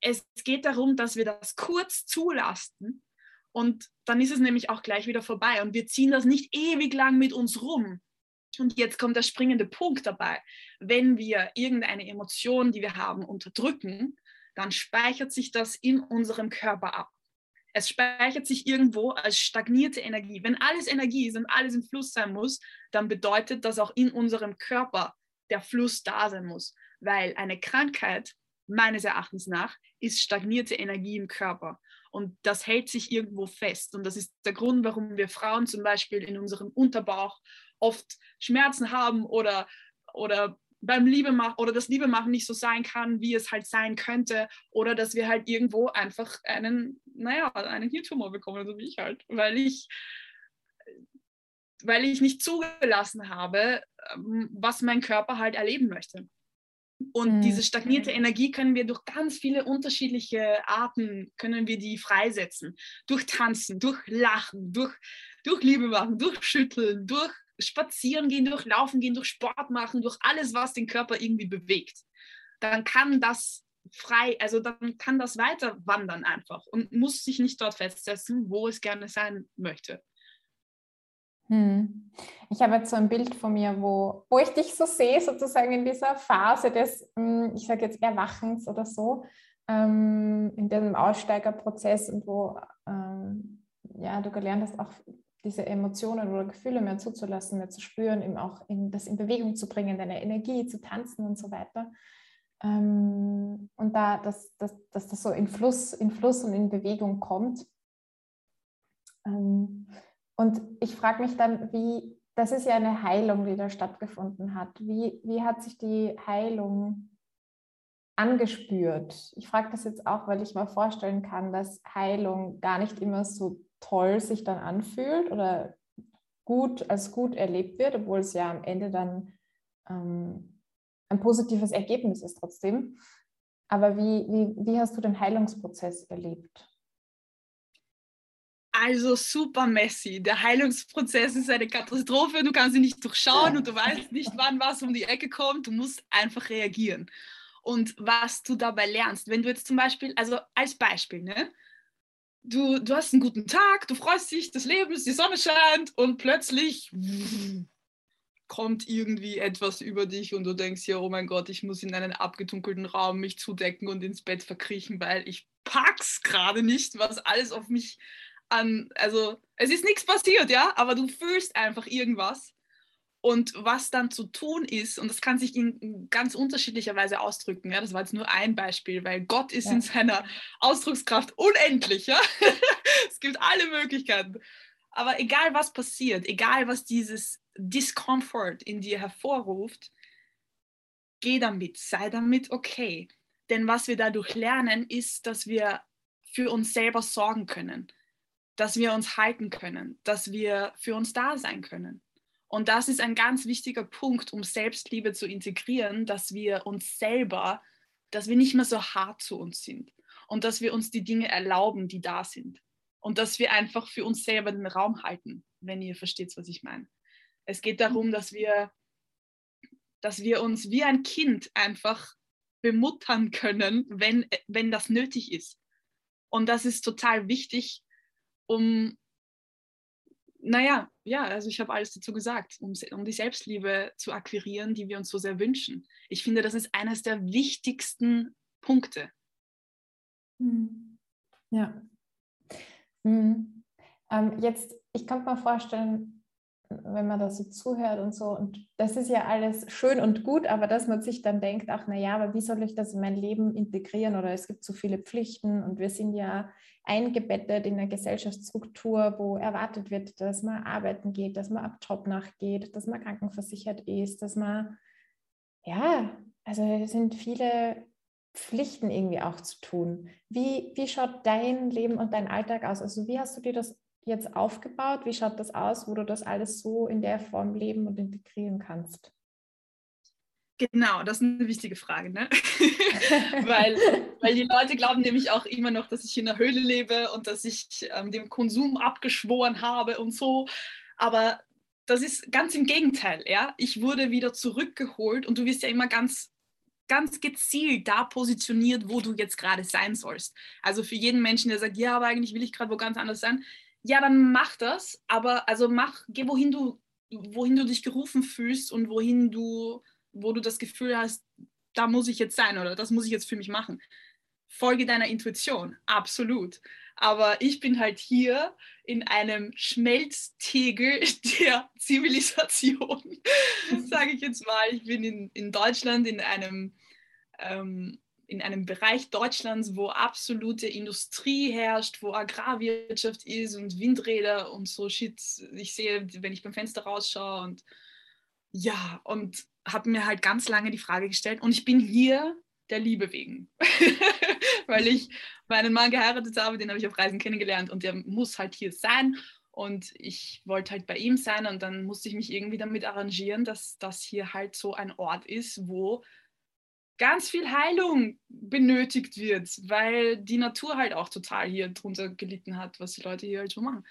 Es geht darum, dass wir das kurz zulassen und dann ist es nämlich auch gleich wieder vorbei und wir ziehen das nicht ewig lang mit uns rum. Und jetzt kommt der springende Punkt dabei. Wenn wir irgendeine Emotion, die wir haben, unterdrücken, dann speichert sich das in unserem Körper ab. Es speichert sich irgendwo als stagnierte Energie. Wenn alles Energie ist und alles im Fluss sein muss, dann bedeutet das auch in unserem Körper der Fluss da sein muss. Weil eine Krankheit, meines Erachtens nach, ist stagnierte Energie im Körper. Und das hält sich irgendwo fest. Und das ist der Grund, warum wir Frauen zum Beispiel in unserem Unterbauch oft Schmerzen haben oder, oder beim Liebe machen oder das Liebe machen nicht so sein kann, wie es halt sein könnte oder dass wir halt irgendwo einfach einen, naja, einen Hirntumor bekommen, so wie ich halt, weil ich weil ich nicht zugelassen habe, ähm, was mein Körper halt erleben möchte. Und mhm. diese stagnierte Energie können wir durch ganz viele unterschiedliche Arten, können wir die freisetzen. Durch Tanzen, durch Lachen, durch, durch Liebe machen, durch Schütteln, durch spazieren gehen, durch Laufen gehen, durch Sport machen, durch alles, was den Körper irgendwie bewegt, dann kann das frei, also dann kann das weiter wandern einfach und muss sich nicht dort festsetzen, wo es gerne sein möchte. Hm. Ich habe jetzt so ein Bild von mir, wo, wo ich dich so sehe, sozusagen in dieser Phase des, hm, ich sage jetzt Erwachens oder so, ähm, in diesem Aussteigerprozess und wo ähm, ja, du gelernt hast, auch diese Emotionen oder Gefühle mehr zuzulassen, mehr zu spüren, eben auch in, das in Bewegung zu bringen, deine Energie zu tanzen und so weiter. Ähm, und da, dass, dass, dass das so in Fluss, in Fluss und in Bewegung kommt. Und ich frage mich dann, wie, das ist ja eine Heilung, die da stattgefunden hat. Wie, wie hat sich die Heilung angespürt? Ich frage das jetzt auch, weil ich mir vorstellen kann, dass Heilung gar nicht immer so toll sich dann anfühlt oder gut als gut erlebt wird, obwohl es ja am Ende dann ähm, ein positives Ergebnis ist trotzdem. Aber wie, wie, wie hast du den Heilungsprozess erlebt? Also super messy. Der Heilungsprozess ist eine Katastrophe. Du kannst ihn nicht durchschauen und du weißt nicht, wann was um die Ecke kommt. Du musst einfach reagieren. Und was du dabei lernst, wenn du jetzt zum Beispiel, also als Beispiel, ne? Du, du hast einen guten Tag, du freust dich des Lebens, die Sonne scheint und plötzlich kommt irgendwie etwas über dich und du denkst ja, oh mein Gott, ich muss in einen abgedunkelten Raum mich zudecken und ins Bett verkriechen, weil ich pack's gerade nicht, was alles auf mich an, also es ist nichts passiert, ja, aber du fühlst einfach irgendwas. Und was dann zu tun ist, und das kann sich in ganz unterschiedlicher Weise ausdrücken, ja, das war jetzt nur ein Beispiel, weil Gott ist ja. in seiner Ausdruckskraft unendlich, ja. es gibt alle Möglichkeiten. Aber egal was passiert, egal was dieses Discomfort in dir hervorruft, geh damit, sei damit okay. Denn was wir dadurch lernen, ist, dass wir für uns selber sorgen können dass wir uns halten können, dass wir für uns da sein können. Und das ist ein ganz wichtiger Punkt, um Selbstliebe zu integrieren, dass wir uns selber, dass wir nicht mehr so hart zu uns sind und dass wir uns die Dinge erlauben, die da sind. Und dass wir einfach für uns selber den Raum halten, wenn ihr versteht, was ich meine. Es geht darum, dass wir, dass wir uns wie ein Kind einfach bemuttern können, wenn, wenn das nötig ist. Und das ist total wichtig, um, naja, ja, also ich habe alles dazu gesagt, um, um die Selbstliebe zu akquirieren, die wir uns so sehr wünschen. Ich finde, das ist eines der wichtigsten Punkte. Hm. Ja. Hm. Ähm, jetzt, ich kann mir vorstellen, wenn man da so zuhört und so. Und das ist ja alles schön und gut, aber dass man sich dann denkt, ach naja, aber wie soll ich das in mein Leben integrieren? Oder es gibt so viele Pflichten und wir sind ja eingebettet in eine Gesellschaftsstruktur, wo erwartet wird, dass man arbeiten geht, dass man ab Job nachgeht, dass man krankenversichert ist, dass man, ja, also es sind viele Pflichten irgendwie auch zu tun. Wie, wie schaut dein Leben und dein Alltag aus? Also wie hast du dir das jetzt aufgebaut? Wie schaut das aus, wo du das alles so in der Form leben und integrieren kannst? Genau, das ist eine wichtige Frage, ne? weil, weil die Leute glauben nämlich auch immer noch, dass ich in der Höhle lebe und dass ich ähm, dem Konsum abgeschworen habe und so. Aber das ist ganz im Gegenteil, ja. Ich wurde wieder zurückgeholt und du wirst ja immer ganz ganz gezielt da positioniert, wo du jetzt gerade sein sollst. Also für jeden Menschen, der sagt, ja, aber eigentlich will ich gerade wo ganz anders sein, ja, dann mach das, aber also mach, geh wohin du, wohin du dich gerufen fühlst und wohin du, wo du das Gefühl hast, da muss ich jetzt sein oder das muss ich jetzt für mich machen. Folge deiner Intuition, absolut. Aber ich bin halt hier in einem Schmelztegel der Zivilisation, sage ich jetzt mal. Ich bin in, in Deutschland in einem ähm, in einem Bereich Deutschlands, wo absolute Industrie herrscht, wo Agrarwirtschaft ist und Windräder und so Shit. Ich sehe, wenn ich beim Fenster rausschaue und ja, und habe mir halt ganz lange die Frage gestellt und ich bin hier der Liebe wegen, weil ich meinen Mann geheiratet habe, den habe ich auf Reisen kennengelernt und der muss halt hier sein und ich wollte halt bei ihm sein und dann musste ich mich irgendwie damit arrangieren, dass das hier halt so ein Ort ist, wo ganz viel Heilung benötigt wird, weil die Natur halt auch total hier drunter gelitten hat, was die Leute hier halt so machen.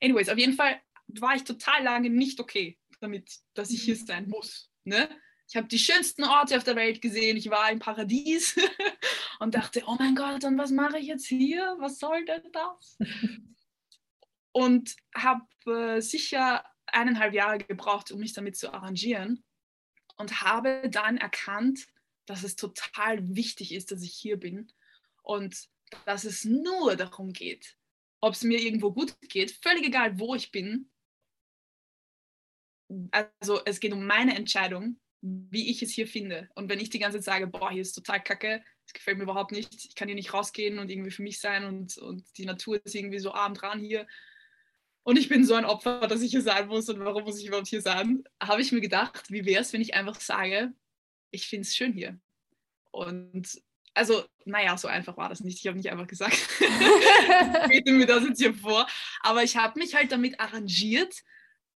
Anyways, auf jeden Fall war ich total lange nicht okay damit, dass ich hier mhm. sein muss. Ne? Ich habe die schönsten Orte auf der Welt gesehen. Ich war im Paradies und dachte, oh mein Gott, und was mache ich jetzt hier? Was soll denn das? und habe äh, sicher eineinhalb Jahre gebraucht, um mich damit zu arrangieren und habe dann erkannt, dass es total wichtig ist, dass ich hier bin und dass es nur darum geht, ob es mir irgendwo gut geht, völlig egal, wo ich bin. Also es geht um meine Entscheidung, wie ich es hier finde. Und wenn ich die ganze Zeit sage, boah, hier ist total kacke, das gefällt mir überhaupt nicht, ich kann hier nicht rausgehen und irgendwie für mich sein und, und die Natur ist irgendwie so arm dran hier und ich bin so ein Opfer, dass ich hier sein muss und warum muss ich überhaupt hier sein, habe ich mir gedacht, wie wäre es, wenn ich einfach sage, ich finde es schön hier. Und also, naja, so einfach war das nicht. Ich habe nicht einfach gesagt, ich mir das jetzt hier vor. Aber ich habe mich halt damit arrangiert,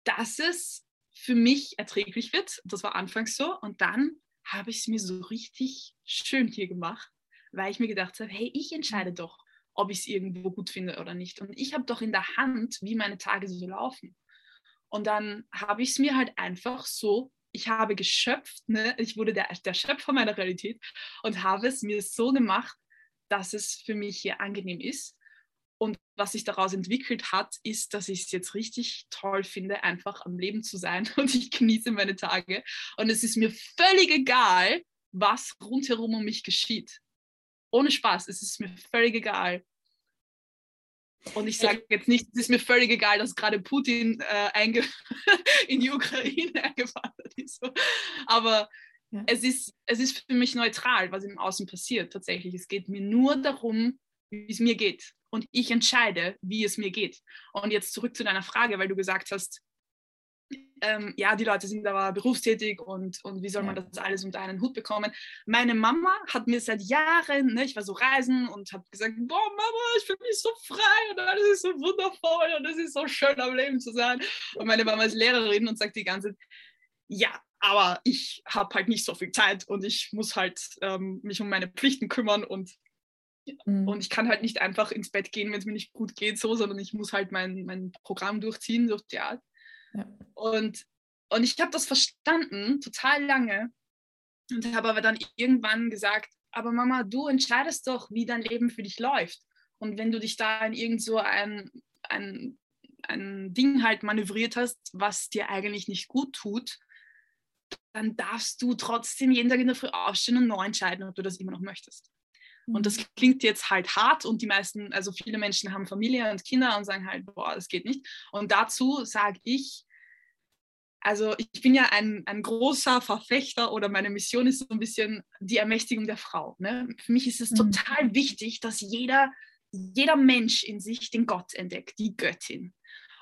dass es für mich erträglich wird. Das war anfangs so. Und dann habe ich es mir so richtig schön hier gemacht, weil ich mir gedacht habe, hey, ich entscheide doch, ob ich es irgendwo gut finde oder nicht. Und ich habe doch in der Hand, wie meine Tage so laufen. Und dann habe ich es mir halt einfach so, ich habe geschöpft, ne? ich wurde der, der Schöpfer meiner Realität und habe es mir so gemacht, dass es für mich hier angenehm ist. Und was sich daraus entwickelt hat, ist, dass ich es jetzt richtig toll finde, einfach am Leben zu sein und ich genieße meine Tage. Und es ist mir völlig egal, was rundherum um mich geschieht ohne Spaß, es ist mir völlig egal. Und ich sage jetzt nicht, es ist mir völlig egal, dass gerade Putin äh, in die Ukraine eingewandert ist. Aber ja. es, ist, es ist für mich neutral, was im Außen passiert tatsächlich. Es geht mir nur darum, wie es mir geht. Und ich entscheide, wie es mir geht. Und jetzt zurück zu deiner Frage, weil du gesagt hast, ähm, ja, die Leute sind aber berufstätig und, und wie soll man das alles unter einen Hut bekommen? Meine Mama hat mir seit Jahren, ne, ich war so reisen und habe gesagt, boah Mama, ich fühle mich so frei und alles ist so wundervoll und es ist so schön am Leben zu sein. Und meine Mama ist Lehrerin und sagt die ganze Zeit, ja, aber ich habe halt nicht so viel Zeit und ich muss halt ähm, mich um meine Pflichten kümmern und mhm. und ich kann halt nicht einfach ins Bett gehen, wenn es mir nicht gut geht, so, sondern ich muss halt mein, mein Programm durchziehen durch die Art. Und, und ich habe das verstanden, total lange, und habe aber dann irgendwann gesagt, aber Mama, du entscheidest doch, wie dein Leben für dich läuft. Und wenn du dich da in irgend so ein, ein, ein Ding halt manövriert hast, was dir eigentlich nicht gut tut, dann darfst du trotzdem jeden Tag in der Früh aufstehen und neu entscheiden, ob du das immer noch möchtest. Und das mhm. klingt jetzt halt hart und die meisten, also viele Menschen haben Familie und Kinder und sagen halt, boah, das geht nicht. Und dazu sage ich, also ich bin ja ein, ein großer Verfechter oder meine Mission ist so ein bisschen die Ermächtigung der Frau. Ne? Für mich ist es mhm. total wichtig, dass jeder, jeder Mensch in sich den Gott entdeckt, die Göttin.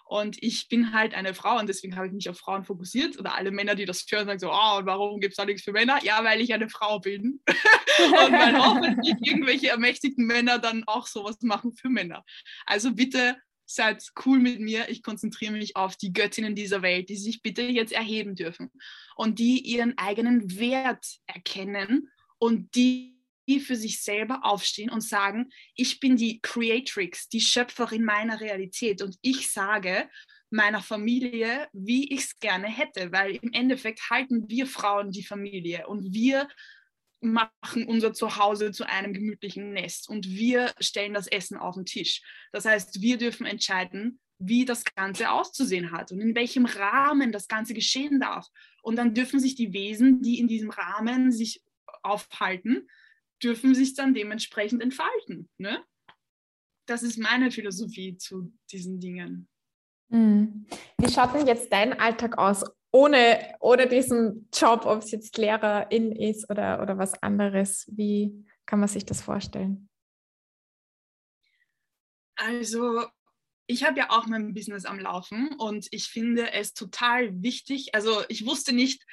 Und ich bin halt eine Frau und deswegen habe ich mich auf Frauen fokussiert. Oder alle Männer, die das hören, sagen so, oh, und warum gibt es da nichts für Männer? Ja, weil ich eine Frau bin. und weil auch irgendwelche ermächtigten Männer dann auch sowas machen für Männer. Also bitte seid cool mit mir. Ich konzentriere mich auf die Göttinnen dieser Welt, die sich bitte jetzt erheben dürfen und die ihren eigenen Wert erkennen und die für sich selber aufstehen und sagen, ich bin die Creatrix, die Schöpferin meiner Realität und ich sage meiner Familie, wie ich es gerne hätte, weil im Endeffekt halten wir Frauen die Familie und wir machen unser Zuhause zu einem gemütlichen Nest und wir stellen das Essen auf den Tisch. Das heißt, wir dürfen entscheiden, wie das Ganze auszusehen hat und in welchem Rahmen das Ganze geschehen darf. Und dann dürfen sich die Wesen, die in diesem Rahmen sich aufhalten, dürfen sich dann dementsprechend entfalten. Ne? Das ist meine Philosophie zu diesen Dingen. Hm. Wie schaut denn jetzt dein Alltag aus ohne, ohne diesen Job, ob es jetzt Lehrerin ist oder, oder was anderes? Wie kann man sich das vorstellen? Also, ich habe ja auch mein Business am Laufen und ich finde es total wichtig. Also, ich wusste nicht,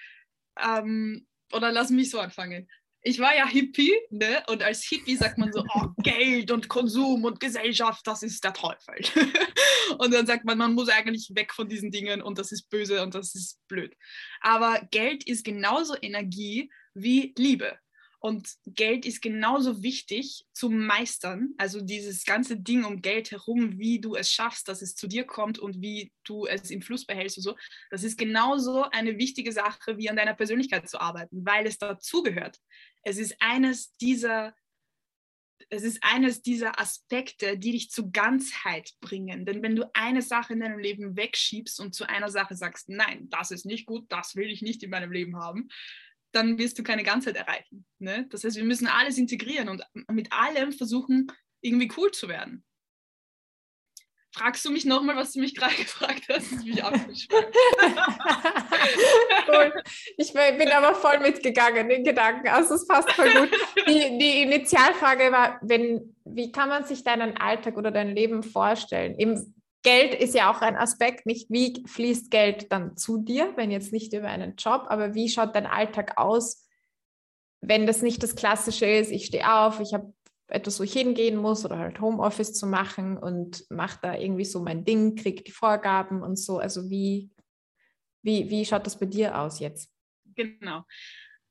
ähm, oder lass mich so anfangen ich war ja Hippie, ne? Und als Hippie sagt man so, oh, Geld und Konsum und Gesellschaft, das ist der Teufel. und dann sagt man, man muss eigentlich weg von diesen Dingen und das ist böse und das ist blöd. Aber Geld ist genauso Energie wie Liebe. Und Geld ist genauso wichtig zu meistern. Also dieses ganze Ding um Geld herum, wie du es schaffst, dass es zu dir kommt und wie du es im Fluss behältst und so. Das ist genauso eine wichtige Sache, wie an deiner Persönlichkeit zu arbeiten, weil es dazugehört. Es ist eines dieser es ist eines dieser Aspekte, die dich zu Ganzheit bringen. Denn wenn du eine Sache in deinem Leben wegschiebst und zu einer Sache sagst, nein, das ist nicht gut, das will ich nicht in meinem Leben haben, dann wirst du keine Ganzheit erreichen. Ne? Das heißt, wir müssen alles integrieren und mit allem versuchen, irgendwie cool zu werden. fragst du mich nochmal, was du mich gerade gefragt hast? Das mich cool. Ich bin aber voll mitgegangen in Gedanken. Also es passt voll gut. Die, die Initialfrage war, wenn, wie kann man sich deinen Alltag oder dein Leben vorstellen? Eben, Geld ist ja auch ein Aspekt, nicht wie fließt Geld dann zu dir, wenn jetzt nicht über einen Job, aber wie schaut dein Alltag aus, wenn das nicht das Klassische ist, ich stehe auf, ich habe etwas, wo ich hingehen muss oder halt Homeoffice zu machen und mache da irgendwie so mein Ding, kriege die Vorgaben und so. Also wie, wie, wie schaut das bei dir aus jetzt? Genau.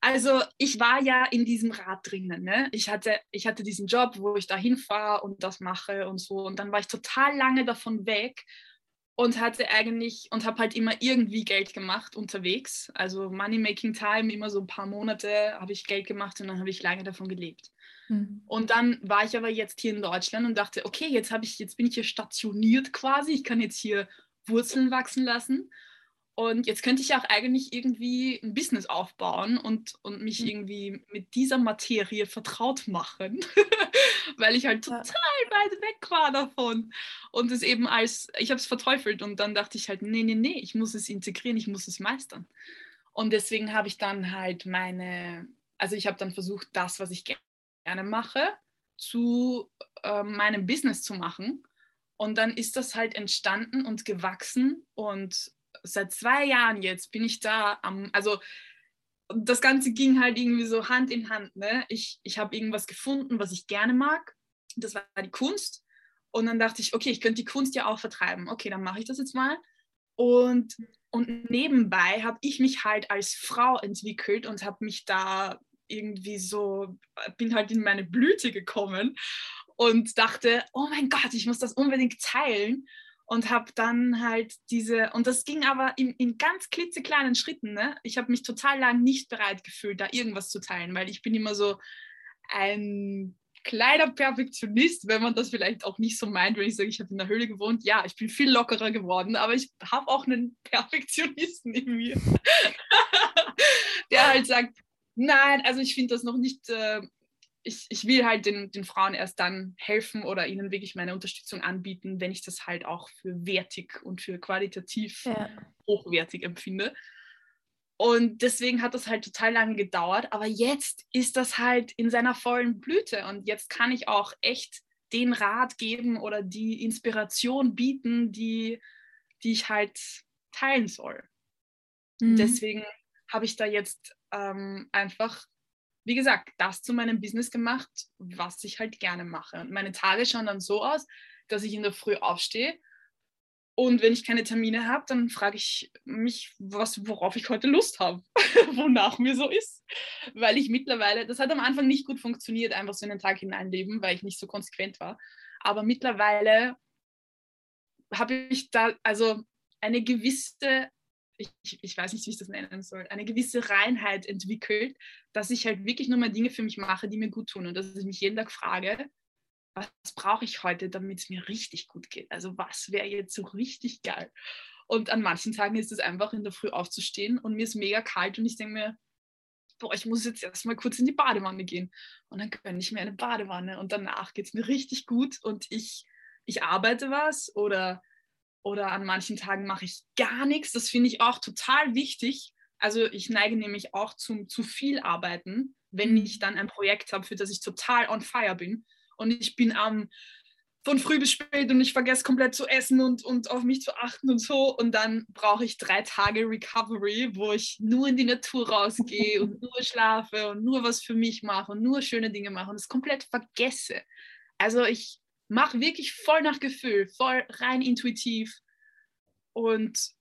Also ich war ja in diesem Rad drinnen. Ne? Ich, hatte, ich hatte diesen Job, wo ich da hinfahre und das mache und so. Und dann war ich total lange davon weg und hatte eigentlich und habe halt immer irgendwie Geld gemacht unterwegs. Also Money Making Time, immer so ein paar Monate habe ich Geld gemacht und dann habe ich lange davon gelebt. Mhm. Und dann war ich aber jetzt hier in Deutschland und dachte, okay, jetzt habe ich, jetzt bin ich hier stationiert quasi. Ich kann jetzt hier Wurzeln wachsen lassen. Und jetzt könnte ich auch eigentlich irgendwie ein Business aufbauen und, und mich mhm. irgendwie mit dieser Materie vertraut machen, weil ich halt total weit weg war davon. Und es eben als, ich habe es verteufelt und dann dachte ich halt, nee, nee, nee, ich muss es integrieren, ich muss es meistern. Und deswegen habe ich dann halt meine, also ich habe dann versucht, das, was ich gerne mache, zu äh, meinem Business zu machen. Und dann ist das halt entstanden und gewachsen. Und seit zwei Jahren jetzt bin ich da am, also das Ganze ging halt irgendwie so Hand in Hand. Ne? Ich, ich habe irgendwas gefunden, was ich gerne mag. Das war die Kunst. Und dann dachte ich, okay, ich könnte die Kunst ja auch vertreiben. Okay, dann mache ich das jetzt mal. Und, und nebenbei habe ich mich halt als Frau entwickelt und habe mich da irgendwie so, bin halt in meine Blüte gekommen und dachte, oh mein Gott, ich muss das unbedingt teilen. Und habe dann halt diese, und das ging aber in, in ganz klitzekleinen Schritten. Ne? Ich habe mich total lang nicht bereit gefühlt, da irgendwas zu teilen, weil ich bin immer so ein kleiner Perfektionist, wenn man das vielleicht auch nicht so meint, wenn ich sage, ich habe in der Höhle gewohnt. Ja, ich bin viel lockerer geworden, aber ich habe auch einen Perfektionisten in mir, der halt sagt, Nein, also ich finde das noch nicht. Äh, ich, ich will halt den, den Frauen erst dann helfen oder ihnen wirklich meine Unterstützung anbieten, wenn ich das halt auch für wertig und für qualitativ ja. hochwertig empfinde. Und deswegen hat das halt total lange gedauert. Aber jetzt ist das halt in seiner vollen Blüte. Und jetzt kann ich auch echt den Rat geben oder die Inspiration bieten, die, die ich halt teilen soll. Mhm. Deswegen habe ich da jetzt ähm, einfach, wie gesagt, das zu meinem Business gemacht, was ich halt gerne mache. Und meine Tage schauen dann so aus, dass ich in der Früh aufstehe und wenn ich keine Termine habe, dann frage ich mich, was, worauf ich heute Lust habe, wonach mir so ist. Weil ich mittlerweile, das hat am Anfang nicht gut funktioniert, einfach so in den Tag hineinleben, weil ich nicht so konsequent war. Aber mittlerweile habe ich da also eine gewisse ich, ich weiß nicht, wie ich das nennen soll, eine gewisse Reinheit entwickelt, dass ich halt wirklich nur mal Dinge für mich mache, die mir gut tun und dass ich mich jeden Tag frage, was brauche ich heute, damit es mir richtig gut geht? Also was wäre jetzt so richtig geil? Und an manchen Tagen ist es einfach in der Früh aufzustehen und mir ist mega kalt und ich denke mir, boah, ich muss jetzt erstmal kurz in die Badewanne gehen. Und dann gönne ich mir eine Badewanne und danach geht es mir richtig gut und ich, ich arbeite was oder oder an manchen Tagen mache ich gar nichts. Das finde ich auch total wichtig. Also ich neige nämlich auch zum zu viel Arbeiten, wenn mhm. ich dann ein Projekt habe, für das ich total on fire bin. Und ich bin am ähm, von früh bis spät und ich vergesse komplett zu essen und, und auf mich zu achten und so. Und dann brauche ich drei Tage Recovery, wo ich nur in die Natur rausgehe und nur schlafe und nur was für mich mache und nur schöne Dinge mache und es komplett vergesse. Also ich mach wirklich voll nach Gefühl, voll rein intuitiv. Und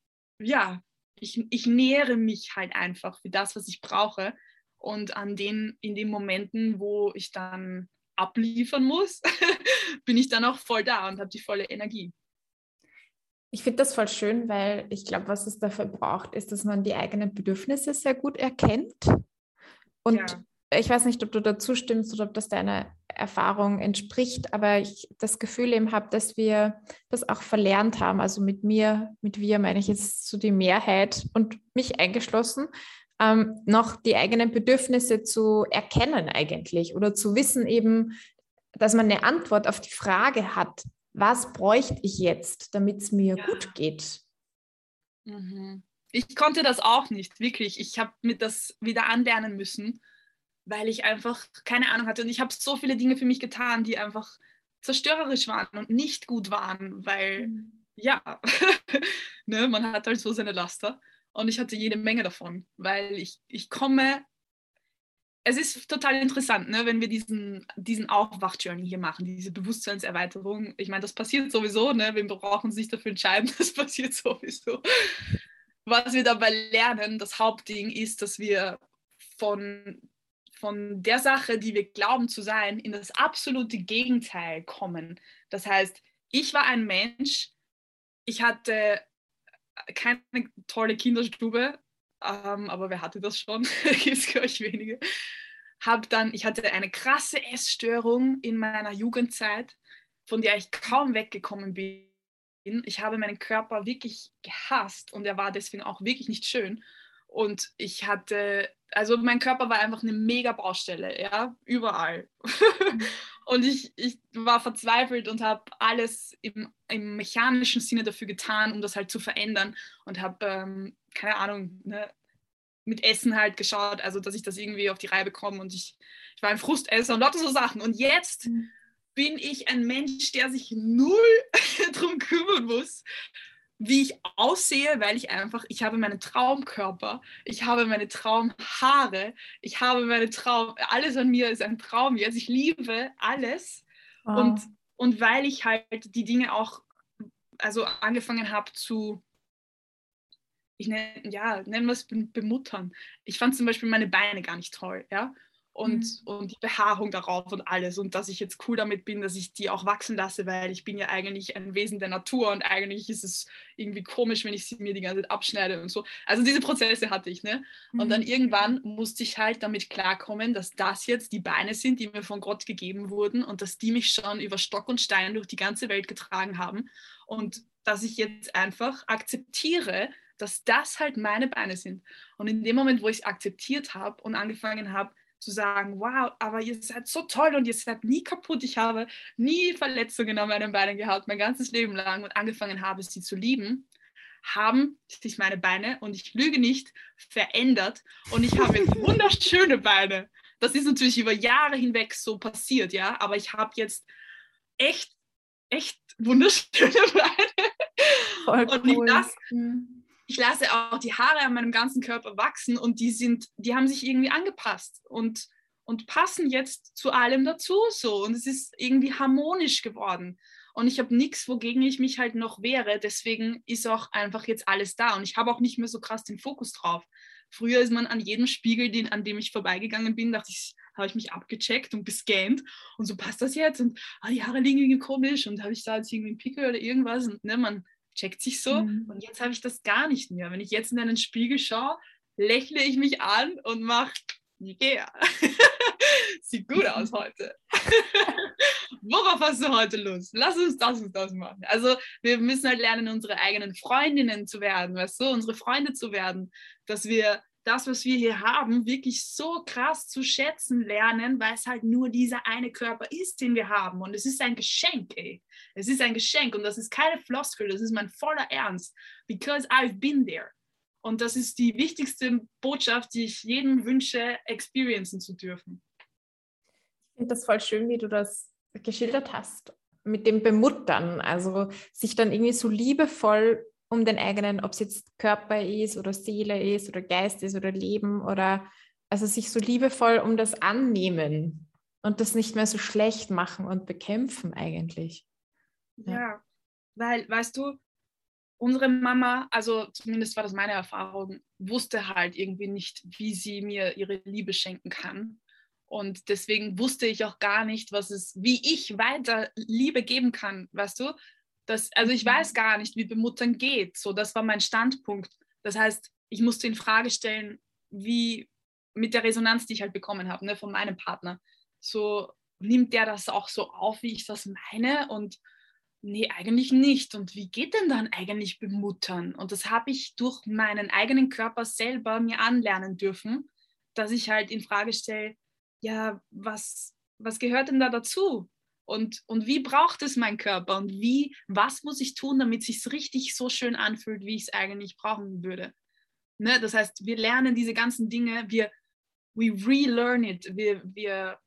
ja, ich, ich nähere mich halt einfach für das, was ich brauche. Und an den, in den Momenten, wo ich dann abliefern muss, bin ich dann auch voll da und habe die volle Energie. Ich finde das voll schön, weil ich glaube, was es dafür braucht, ist, dass man die eigenen Bedürfnisse sehr gut erkennt. Und ja ich weiß nicht, ob du dazu stimmst oder ob das deiner Erfahrung entspricht, aber ich das Gefühl eben habe, dass wir das auch verlernt haben. Also mit mir, mit wir meine ich jetzt so die Mehrheit und mich eingeschlossen, ähm, noch die eigenen Bedürfnisse zu erkennen eigentlich oder zu wissen eben, dass man eine Antwort auf die Frage hat, was bräuchte ich jetzt, damit es mir ja. gut geht? Mhm. Ich konnte das auch nicht, wirklich. Ich habe mir das wieder anlernen müssen, weil ich einfach keine Ahnung hatte. Und ich habe so viele Dinge für mich getan, die einfach zerstörerisch waren und nicht gut waren, weil, mhm. ja, ne, man hat halt so seine Laster. Und ich hatte jede Menge davon, weil ich, ich komme es ist total interessant, ne, wenn wir diesen, diesen Aufwach-Journey hier machen, diese Bewusstseinserweiterung. Ich meine, das passiert sowieso, ne? wir brauchen sich dafür entscheiden, das passiert sowieso. Was wir dabei lernen, das Hauptding ist, dass wir von, von der Sache, die wir glauben zu sein, in das absolute Gegenteil kommen. Das heißt, ich war ein Mensch, ich hatte keine tolle Kinderstube, ähm, aber wer hatte das schon? Gibt es, glaube wenige. Hab dann, ich hatte eine krasse Essstörung in meiner Jugendzeit, von der ich kaum weggekommen bin. Ich habe meinen Körper wirklich gehasst und er war deswegen auch wirklich nicht schön. Und ich hatte, also mein Körper war einfach eine mega Baustelle, ja, überall. und ich, ich war verzweifelt und habe alles im, im mechanischen Sinne dafür getan, um das halt zu verändern und habe ähm, keine Ahnung, ne, mit Essen halt geschaut, also dass ich das irgendwie auf die Reihe bekomme und ich, ich war ein Frustesser und lauter so Sachen. Und jetzt mhm. bin ich ein Mensch, der sich null darum kümmern muss, wie ich aussehe, weil ich einfach, ich habe meinen Traumkörper, ich habe meine Traumhaare, ich habe meine Traum, alles an mir ist ein Traum jetzt, ich liebe alles. Wow. Und, und weil ich halt die Dinge auch, also angefangen habe zu ich nenne, ja, nennen wir es bemuttern. Ich fand zum Beispiel meine Beine gar nicht toll, ja. Und, mhm. und die Behaarung darauf und alles. Und dass ich jetzt cool damit bin, dass ich die auch wachsen lasse, weil ich bin ja eigentlich ein Wesen der Natur und eigentlich ist es irgendwie komisch, wenn ich sie mir die ganze Zeit abschneide und so. Also diese Prozesse hatte ich, ne? Mhm. Und dann mhm. irgendwann musste ich halt damit klarkommen, dass das jetzt die Beine sind, die mir von Gott gegeben wurden und dass die mich schon über Stock und Stein durch die ganze Welt getragen haben. Und dass ich jetzt einfach akzeptiere, dass das halt meine Beine sind. Und in dem Moment, wo ich es akzeptiert habe und angefangen habe zu sagen, wow, aber ihr seid so toll und ihr seid nie kaputt, ich habe nie Verletzungen an meinen Beinen gehabt, mein ganzes Leben lang und angefangen habe, sie zu lieben, haben sich meine Beine, und ich lüge nicht, verändert und ich habe jetzt wunderschöne Beine. Das ist natürlich über Jahre hinweg so passiert, ja, aber ich habe jetzt echt, echt wunderschöne Beine. Voll und cool. ich lasse ich lasse auch die Haare an meinem ganzen Körper wachsen und die sind, die haben sich irgendwie angepasst und, und passen jetzt zu allem dazu so und es ist irgendwie harmonisch geworden. Und ich habe nichts, wogegen ich mich halt noch wehre. Deswegen ist auch einfach jetzt alles da. Und ich habe auch nicht mehr so krass den Fokus drauf. Früher ist man an jedem Spiegel, den, an dem ich vorbeigegangen bin, dachte ich, habe ich mich abgecheckt und gescannt und so passt das jetzt und ah, die Haare liegen irgendwie komisch und habe ich da jetzt irgendwie einen Pickel oder irgendwas und ne, man checkt sich so. Mhm. Und jetzt habe ich das gar nicht mehr. Wenn ich jetzt in einen Spiegel schaue, lächle ich mich an und mache, yeah, sieht gut aus heute. Worauf hast du heute Lust? Lass uns das und das machen. Also wir müssen halt lernen, unsere eigenen Freundinnen zu werden, weißt du, unsere Freunde zu werden, dass wir das, was wir hier haben, wirklich so krass zu schätzen lernen, weil es halt nur dieser eine Körper ist, den wir haben. Und es ist ein Geschenk, ey. Es ist ein Geschenk und das ist keine Floskel, das ist mein voller Ernst. Because I've been there. Und das ist die wichtigste Botschaft, die ich jedem wünsche, experiencen zu dürfen. Ich finde das voll schön, wie du das geschildert hast mit dem Bemuttern. Also sich dann irgendwie so liebevoll um den eigenen, ob es jetzt Körper ist oder Seele ist oder Geist ist oder Leben oder also sich so liebevoll um das annehmen und das nicht mehr so schlecht machen und bekämpfen eigentlich. Ja, ja weil, weißt du, unsere Mama, also zumindest war das meine Erfahrung, wusste halt irgendwie nicht, wie sie mir ihre Liebe schenken kann. Und deswegen wusste ich auch gar nicht, was es, wie ich weiter Liebe geben kann, weißt du? Das, also ich weiß gar nicht, wie Bemuttern geht. So, das war mein Standpunkt. Das heißt, ich musste in Frage stellen, wie mit der Resonanz, die ich halt bekommen habe, ne, von meinem Partner. So nimmt der das auch so auf, wie ich das meine? Und nee, eigentlich nicht. Und wie geht denn dann eigentlich Bemuttern? Und das habe ich durch meinen eigenen Körper selber mir anlernen dürfen, dass ich halt in Frage stelle, ja, was, was gehört denn da dazu? Und, und wie braucht es mein Körper und wie, was muss ich tun, damit es sich richtig so schön anfühlt, wie ich es eigentlich brauchen würde. Ne? Das heißt, wir lernen diese ganzen Dinge, wir we relearn it, wir, wir,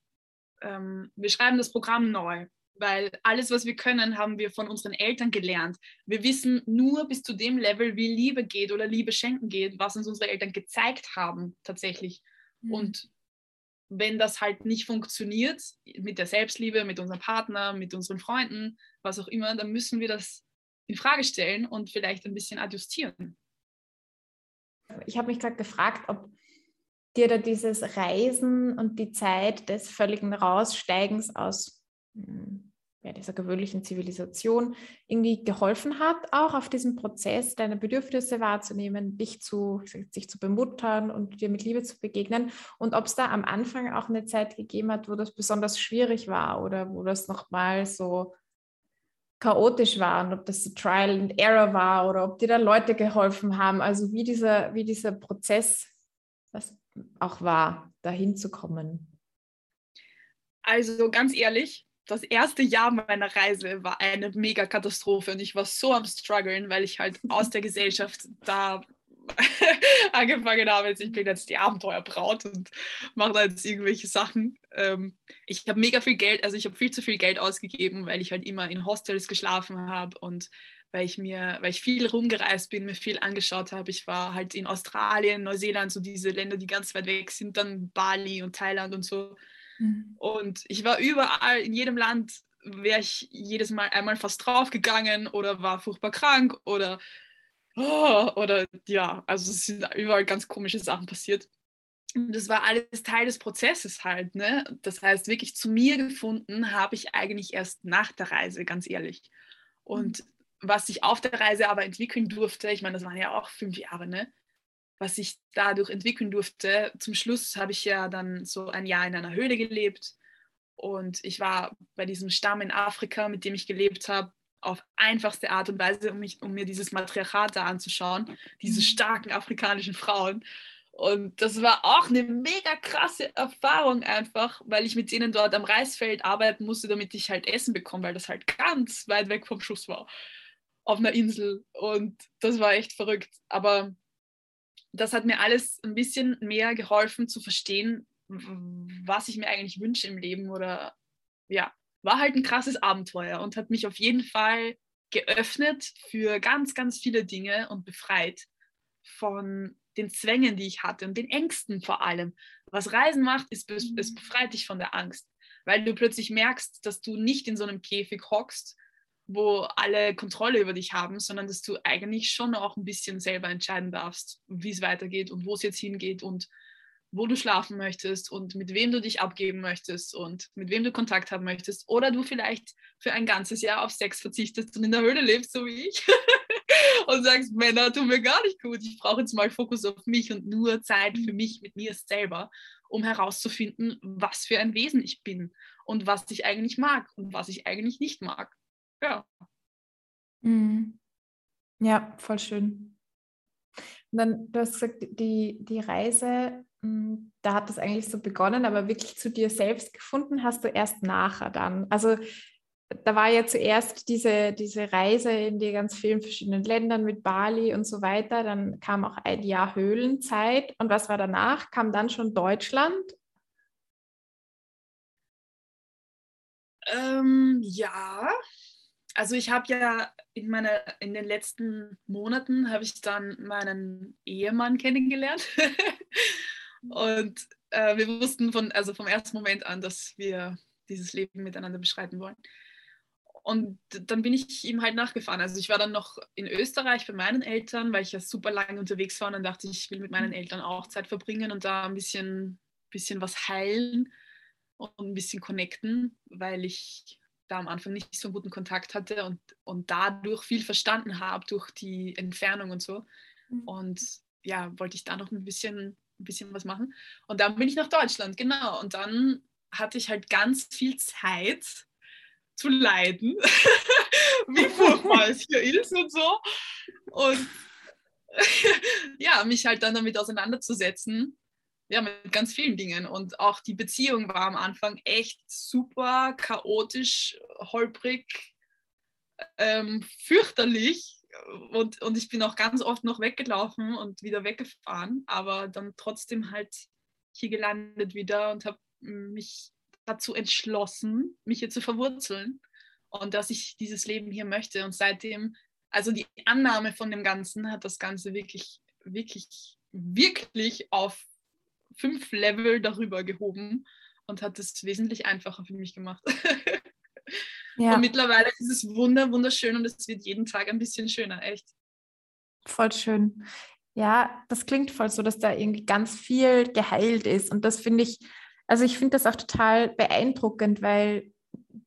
ähm, wir schreiben das Programm neu, weil alles, was wir können, haben wir von unseren Eltern gelernt. Wir wissen nur bis zu dem Level, wie Liebe geht oder Liebe schenken geht, was uns unsere Eltern gezeigt haben tatsächlich. Mhm. Und wenn das halt nicht funktioniert mit der Selbstliebe, mit unserem Partner, mit unseren Freunden, was auch immer, dann müssen wir das in Frage stellen und vielleicht ein bisschen adjustieren. Ich habe mich gerade gefragt, ob dir da dieses Reisen und die Zeit des völligen Raussteigens aus hm, ja, dieser gewöhnlichen Zivilisation irgendwie geholfen hat, auch auf diesem Prozess deine Bedürfnisse wahrzunehmen, dich zu, sich zu bemuttern und dir mit Liebe zu begegnen. Und ob es da am Anfang auch eine Zeit gegeben hat, wo das besonders schwierig war oder wo das nochmal so chaotisch war und ob das so Trial and Error war oder ob dir da Leute geholfen haben. Also wie dieser, wie dieser Prozess das auch war, dahin zu kommen. Also ganz ehrlich, das erste Jahr meiner Reise war eine mega Katastrophe und ich war so am struggeln, weil ich halt aus der Gesellschaft da angefangen habe. Jetzt, ich bin jetzt die Abenteuerbraut und mache da jetzt irgendwelche Sachen. Ähm, ich habe mega viel Geld, also ich habe viel zu viel Geld ausgegeben, weil ich halt immer in Hostels geschlafen habe und weil ich mir, weil ich viel rumgereist bin, mir viel angeschaut habe. Ich war halt in Australien, Neuseeland, so diese Länder, die ganz weit weg sind, dann Bali und Thailand und so. Mhm. Und ich war überall, in jedem Land wäre ich jedes Mal einmal fast draufgegangen oder war furchtbar krank oder, oh, oder ja, also es sind überall ganz komische Sachen passiert. Und das war alles Teil des Prozesses halt. Ne? Das heißt, wirklich zu mir gefunden habe ich eigentlich erst nach der Reise, ganz ehrlich. Und mhm. was ich auf der Reise aber entwickeln durfte, ich meine, das waren ja auch fünf Jahre, ne? Was ich dadurch entwickeln durfte. Zum Schluss habe ich ja dann so ein Jahr in einer Höhle gelebt und ich war bei diesem Stamm in Afrika, mit dem ich gelebt habe, auf einfachste Art und Weise, um, mich, um mir dieses Matriarchat da anzuschauen, diese mhm. starken afrikanischen Frauen. Und das war auch eine mega krasse Erfahrung einfach, weil ich mit denen dort am Reisfeld arbeiten musste, damit ich halt Essen bekomme, weil das halt ganz weit weg vom Schuss war, auf einer Insel. Und das war echt verrückt. Aber das hat mir alles ein bisschen mehr geholfen zu verstehen, was ich mir eigentlich wünsche im Leben oder ja, war halt ein krasses Abenteuer und hat mich auf jeden Fall geöffnet für ganz, ganz viele Dinge und befreit von den Zwängen, die ich hatte und den Ängsten vor allem. Was Reisen macht, ist, es mhm. befreit dich von der Angst, weil du plötzlich merkst, dass du nicht in so einem Käfig hockst, wo alle Kontrolle über dich haben, sondern dass du eigentlich schon auch ein bisschen selber entscheiden darfst, wie es weitergeht und wo es jetzt hingeht und wo du schlafen möchtest und mit wem du dich abgeben möchtest und mit wem du Kontakt haben möchtest. Oder du vielleicht für ein ganzes Jahr auf Sex verzichtest und in der Höhle lebst, so wie ich. und sagst, Männer tun mir gar nicht gut. Ich brauche jetzt mal Fokus auf mich und nur Zeit für mich mit mir selber, um herauszufinden, was für ein Wesen ich bin und was ich eigentlich mag und was ich eigentlich nicht mag ja. Mhm. Ja, voll schön. Und dann, du hast gesagt, die, die Reise, hm, da hat das eigentlich so begonnen, aber wirklich zu dir selbst gefunden hast du erst nachher dann. Also da war ja zuerst diese, diese Reise in die ganz vielen verschiedenen Ländern mit Bali und so weiter. Dann kam auch ein Jahr Höhlenzeit. Und was war danach? Kam dann schon Deutschland? Ähm, ja, also ich habe ja in, meiner, in den letzten Monaten habe ich dann meinen Ehemann kennengelernt. und äh, wir wussten von, also vom ersten Moment an, dass wir dieses Leben miteinander beschreiten wollen. Und dann bin ich ihm halt nachgefahren. Also ich war dann noch in Österreich bei meinen Eltern, weil ich ja super lange unterwegs war und dann dachte ich, ich will mit meinen Eltern auch Zeit verbringen und da ein bisschen, bisschen was heilen und ein bisschen connecten, weil ich da am Anfang nicht so einen guten Kontakt hatte und, und dadurch viel verstanden habe durch die Entfernung und so. Mhm. Und ja, wollte ich da noch ein bisschen, ein bisschen was machen. Und dann bin ich nach Deutschland, genau. Und dann hatte ich halt ganz viel Zeit zu leiden, wie furchtbar es hier ist und so. Und ja, mich halt dann damit auseinanderzusetzen, ja, mit ganz vielen Dingen. Und auch die Beziehung war am Anfang echt super chaotisch, holprig, ähm, fürchterlich. Und, und ich bin auch ganz oft noch weggelaufen und wieder weggefahren, aber dann trotzdem halt hier gelandet wieder und habe mich dazu entschlossen, mich hier zu verwurzeln und dass ich dieses Leben hier möchte. Und seitdem, also die Annahme von dem Ganzen hat das Ganze wirklich, wirklich, wirklich auf fünf Level darüber gehoben und hat es wesentlich einfacher für mich gemacht. ja. Und mittlerweile ist es wunder, wunderschön und es wird jeden Tag ein bisschen schöner, echt. Voll schön. Ja, das klingt voll so, dass da irgendwie ganz viel geheilt ist. Und das finde ich, also ich finde das auch total beeindruckend, weil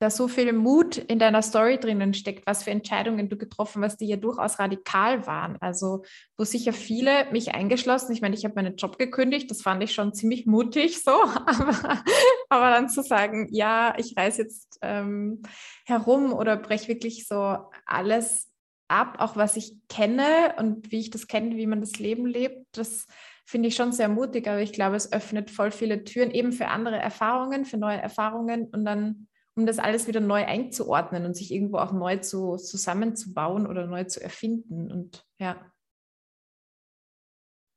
da so viel Mut in deiner Story drinnen steckt, was für Entscheidungen du getroffen hast, die ja durchaus radikal waren. Also wo sicher viele, mich eingeschlossen, ich meine, ich habe meinen Job gekündigt, das fand ich schon ziemlich mutig so, aber, aber dann zu sagen, ja, ich reise jetzt ähm, herum oder breche wirklich so alles ab, auch was ich kenne und wie ich das kenne, wie man das Leben lebt, das finde ich schon sehr mutig, aber ich glaube, es öffnet voll viele Türen eben für andere Erfahrungen, für neue Erfahrungen und dann um das alles wieder neu einzuordnen und sich irgendwo auch neu zu, zusammenzubauen oder neu zu erfinden. Und ja,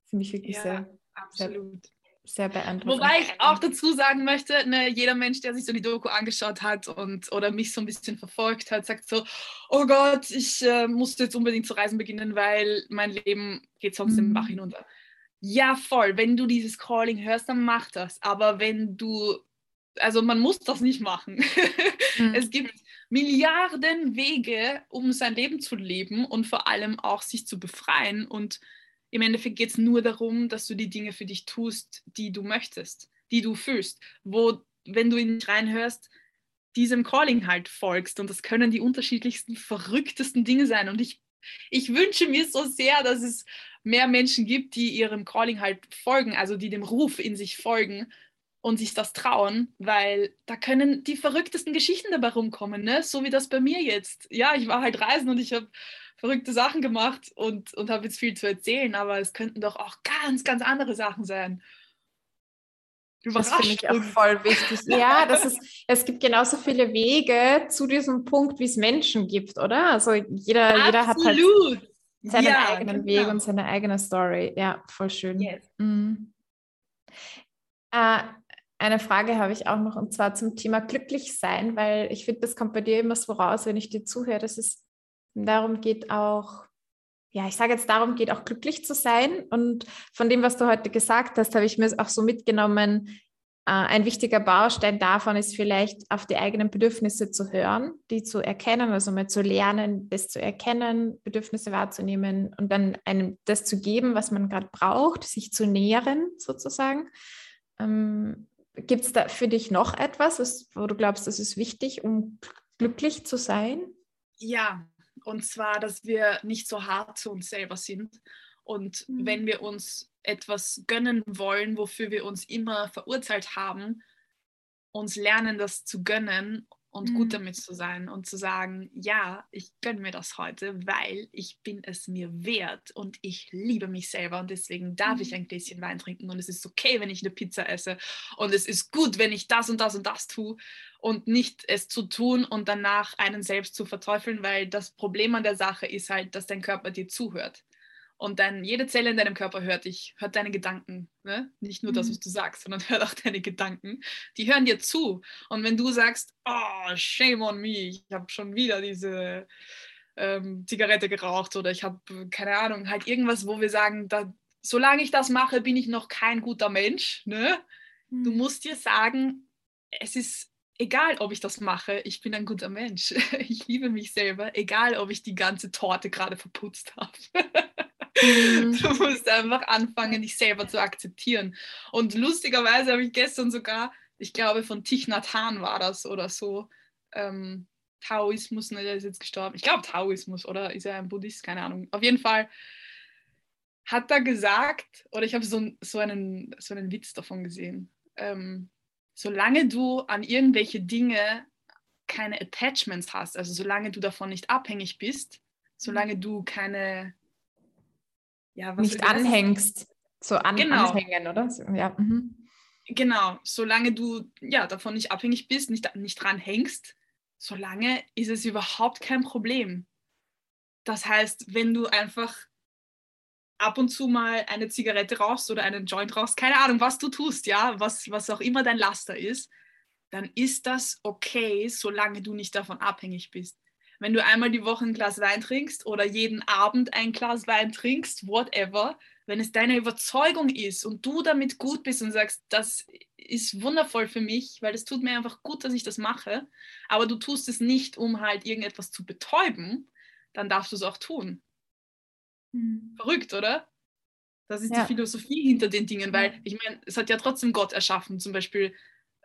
finde ich wirklich ja, sehr, absolut. Sehr, sehr beeindruckend. Wobei ich auch dazu sagen möchte, ne, jeder Mensch, der sich so die Doku angeschaut hat und oder mich so ein bisschen verfolgt hat, sagt so, oh Gott, ich äh, musste jetzt unbedingt zu reisen beginnen, weil mein Leben geht sonst mhm. im Bach hinunter. Ja, voll. Wenn du dieses Calling hörst, dann mach das. Aber wenn du also man muss das nicht machen. Mhm. Es gibt Milliarden Wege, um sein Leben zu leben und vor allem auch sich zu befreien. Und im Endeffekt geht es nur darum, dass du die Dinge für dich tust, die du möchtest, die du fühlst. Wo, wenn du in dich reinhörst, diesem Calling halt folgst. Und das können die unterschiedlichsten, verrücktesten Dinge sein. Und ich, ich wünsche mir so sehr, dass es mehr Menschen gibt, die ihrem Calling halt folgen, also die dem Ruf in sich folgen und sich das trauen, weil da können die verrücktesten Geschichten dabei rumkommen, ne? so wie das bei mir jetzt. Ja, ich war halt reisen und ich habe verrückte Sachen gemacht und, und habe jetzt viel zu erzählen, aber es könnten doch auch ganz, ganz andere Sachen sein. Das finde ich auch voll wichtig. Ja, das ist, es gibt genauso viele Wege zu diesem Punkt, wie es Menschen gibt, oder? Also jeder, jeder hat halt seinen ja, eigenen genau. Weg und seine eigene Story. Ja, voll schön. Yes. Mhm. Äh, eine Frage habe ich auch noch und zwar zum Thema glücklich sein, weil ich finde, das kommt bei dir immer so raus, wenn ich dir zuhöre, dass es darum geht auch, ja, ich sage jetzt darum geht auch glücklich zu sein und von dem, was du heute gesagt hast, habe ich mir auch so mitgenommen, äh, ein wichtiger Baustein davon ist vielleicht auf die eigenen Bedürfnisse zu hören, die zu erkennen, also mal zu lernen, das zu erkennen, Bedürfnisse wahrzunehmen und dann einem das zu geben, was man gerade braucht, sich zu nähren sozusagen. Ähm, Gibt es da für dich noch etwas, was, wo du glaubst, das ist wichtig, um glücklich zu sein? Ja, und zwar, dass wir nicht so hart zu uns selber sind. Und mhm. wenn wir uns etwas gönnen wollen, wofür wir uns immer verurteilt haben, uns lernen, das zu gönnen und mhm. gut damit zu sein und zu sagen, ja, ich gönne mir das heute, weil ich bin es mir wert und ich liebe mich selber und deswegen darf mhm. ich ein Gläschen Wein trinken und es ist okay, wenn ich eine Pizza esse und es ist gut, wenn ich das und das und das tue und nicht es zu tun und danach einen selbst zu verteufeln, weil das Problem an der Sache ist halt, dass dein Körper dir zuhört und dann jede Zelle in deinem Körper hört dich, hört deine Gedanken. Ne? Nicht nur das, mhm. was du sagst, sondern hört auch deine Gedanken. Die hören dir zu. Und wenn du sagst, oh, shame on me, ich habe schon wieder diese ähm, Zigarette geraucht oder ich habe, keine Ahnung, halt irgendwas, wo wir sagen, da, solange ich das mache, bin ich noch kein guter Mensch. Ne? Mhm. Du musst dir sagen, es ist egal, ob ich das mache, ich bin ein guter Mensch. Ich liebe mich selber, egal, ob ich die ganze Torte gerade verputzt habe. Mhm. Du musst einfach anfangen, dich selber zu akzeptieren. Und lustigerweise habe ich gestern sogar, ich glaube, von Thich Nhat Hanh war das oder so, ähm, Taoismus, ne, der ist jetzt gestorben. Ich glaube Taoismus, oder ist er ein Buddhist? Keine Ahnung. Auf jeden Fall hat er gesagt, oder ich habe so, so, einen, so einen Witz davon gesehen, ähm, solange du an irgendwelche Dinge keine Attachments hast, also solange du davon nicht abhängig bist, solange du keine ja, nicht anhängst. So an, genau. anhängen, oder? So, ja. Mhm. Genau, solange du ja davon nicht abhängig bist, nicht, nicht dran hängst, solange ist es überhaupt kein Problem. Das heißt, wenn du einfach ab und zu mal eine Zigarette rauchst oder einen Joint rauchst, keine Ahnung, was du tust, ja, was, was auch immer dein Laster ist, dann ist das okay, solange du nicht davon abhängig bist. Wenn du einmal die Woche ein Glas Wein trinkst oder jeden Abend ein Glas Wein trinkst, whatever, wenn es deine Überzeugung ist und du damit gut bist und sagst, das ist wundervoll für mich, weil es tut mir einfach gut, dass ich das mache, aber du tust es nicht, um halt irgendetwas zu betäuben, dann darfst du es auch tun. Mhm. Verrückt, oder? Das ist ja. die Philosophie hinter den Dingen, weil ich meine, es hat ja trotzdem Gott erschaffen, zum Beispiel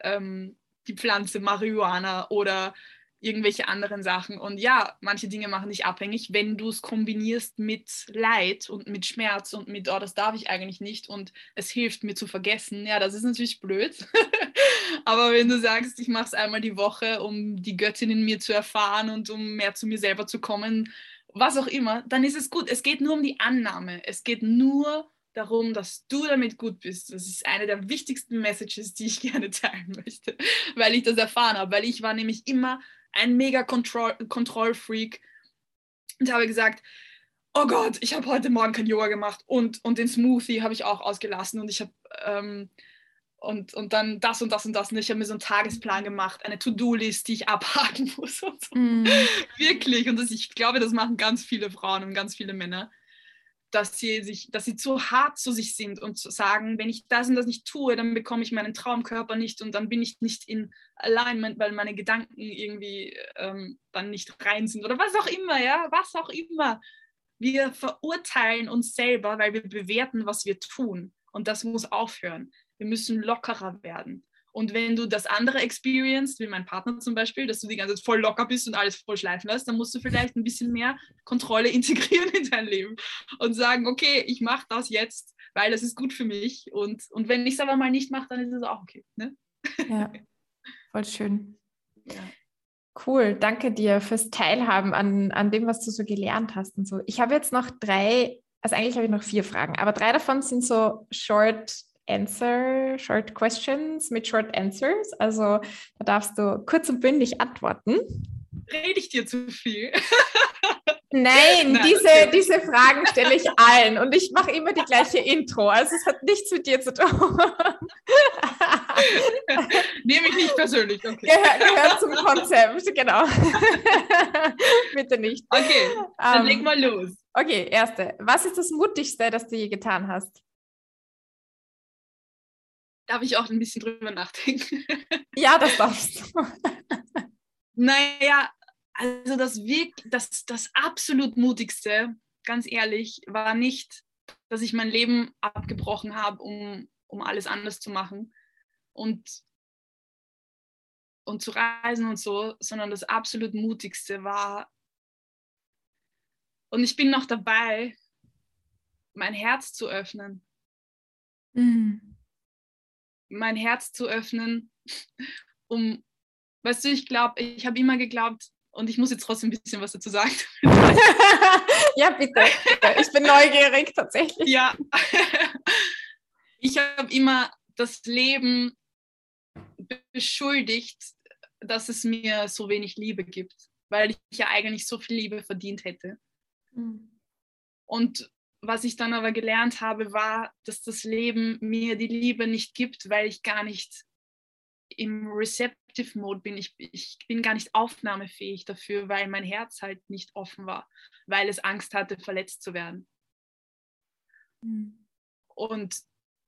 ähm, die Pflanze Marihuana oder irgendwelche anderen Sachen. Und ja, manche Dinge machen dich abhängig, wenn du es kombinierst mit Leid und mit Schmerz und mit, oh, das darf ich eigentlich nicht und es hilft mir zu vergessen. Ja, das ist natürlich blöd. Aber wenn du sagst, ich mache es einmal die Woche, um die Göttin in mir zu erfahren und um mehr zu mir selber zu kommen, was auch immer, dann ist es gut. Es geht nur um die Annahme. Es geht nur darum, dass du damit gut bist. Das ist eine der wichtigsten Messages, die ich gerne teilen möchte, weil ich das erfahren habe. Weil ich war nämlich immer ein mega Kontrollfreak und habe gesagt, oh Gott, ich habe heute Morgen kein Yoga gemacht und, und den Smoothie habe ich auch ausgelassen und ich habe ähm, und, und dann das und das und das und ich habe mir so einen Tagesplan gemacht, eine To-Do-List, die ich abhaken muss und so. Mm. Wirklich und das, ich glaube, das machen ganz viele Frauen und ganz viele Männer dass sie sich, dass sie zu hart zu sich sind und zu sagen, wenn ich das und das nicht tue, dann bekomme ich meinen Traumkörper nicht und dann bin ich nicht in Alignment, weil meine Gedanken irgendwie ähm, dann nicht rein sind oder was auch immer, ja, was auch immer. Wir verurteilen uns selber, weil wir bewerten, was wir tun. Und das muss aufhören. Wir müssen lockerer werden. Und wenn du das andere experience, wie mein Partner zum Beispiel, dass du die ganze Zeit voll locker bist und alles voll schleifen lässt, dann musst du vielleicht ein bisschen mehr Kontrolle integrieren in dein Leben und sagen, okay, ich mache das jetzt, weil das ist gut für mich. Und, und wenn ich es aber mal nicht mache, dann ist es auch okay. Ne? Ja, voll schön. Ja. Cool, danke dir fürs Teilhaben an, an dem, was du so gelernt hast und so. Ich habe jetzt noch drei, also eigentlich habe ich noch vier Fragen, aber drei davon sind so short Answer, Short Questions mit Short Answers. Also da darfst du kurz und bündig antworten. Rede ich dir zu viel? Nein, Nein diese, okay. diese Fragen stelle ich allen und ich mache immer die gleiche Intro. Also es hat nichts mit dir zu tun. Nehme ich nicht persönlich. Okay. Gehör, gehört zum Konzept, genau. Bitte nicht. Okay, dann um, leg ähm, mal los. Okay, erste. Was ist das Mutigste, das du je getan hast? Darf ich auch ein bisschen drüber nachdenken. Ja, das darfst du. naja, also das, das, das absolut mutigste, ganz ehrlich, war nicht, dass ich mein Leben abgebrochen habe, um, um alles anders zu machen und, und zu reisen und so, sondern das absolut mutigste war, und ich bin noch dabei, mein Herz zu öffnen. Mhm mein Herz zu öffnen, um, weißt du, ich glaube, ich habe immer geglaubt, und ich muss jetzt trotzdem ein bisschen was dazu sagen. ja, bitte. Ich bin neugierig tatsächlich. Ja. Ich habe immer das Leben beschuldigt, dass es mir so wenig Liebe gibt, weil ich ja eigentlich so viel Liebe verdient hätte. Mhm. Und was ich dann aber gelernt habe, war, dass das Leben mir die Liebe nicht gibt, weil ich gar nicht im Receptive Mode bin. Ich, ich bin gar nicht aufnahmefähig dafür, weil mein Herz halt nicht offen war, weil es Angst hatte, verletzt zu werden. Mhm. Und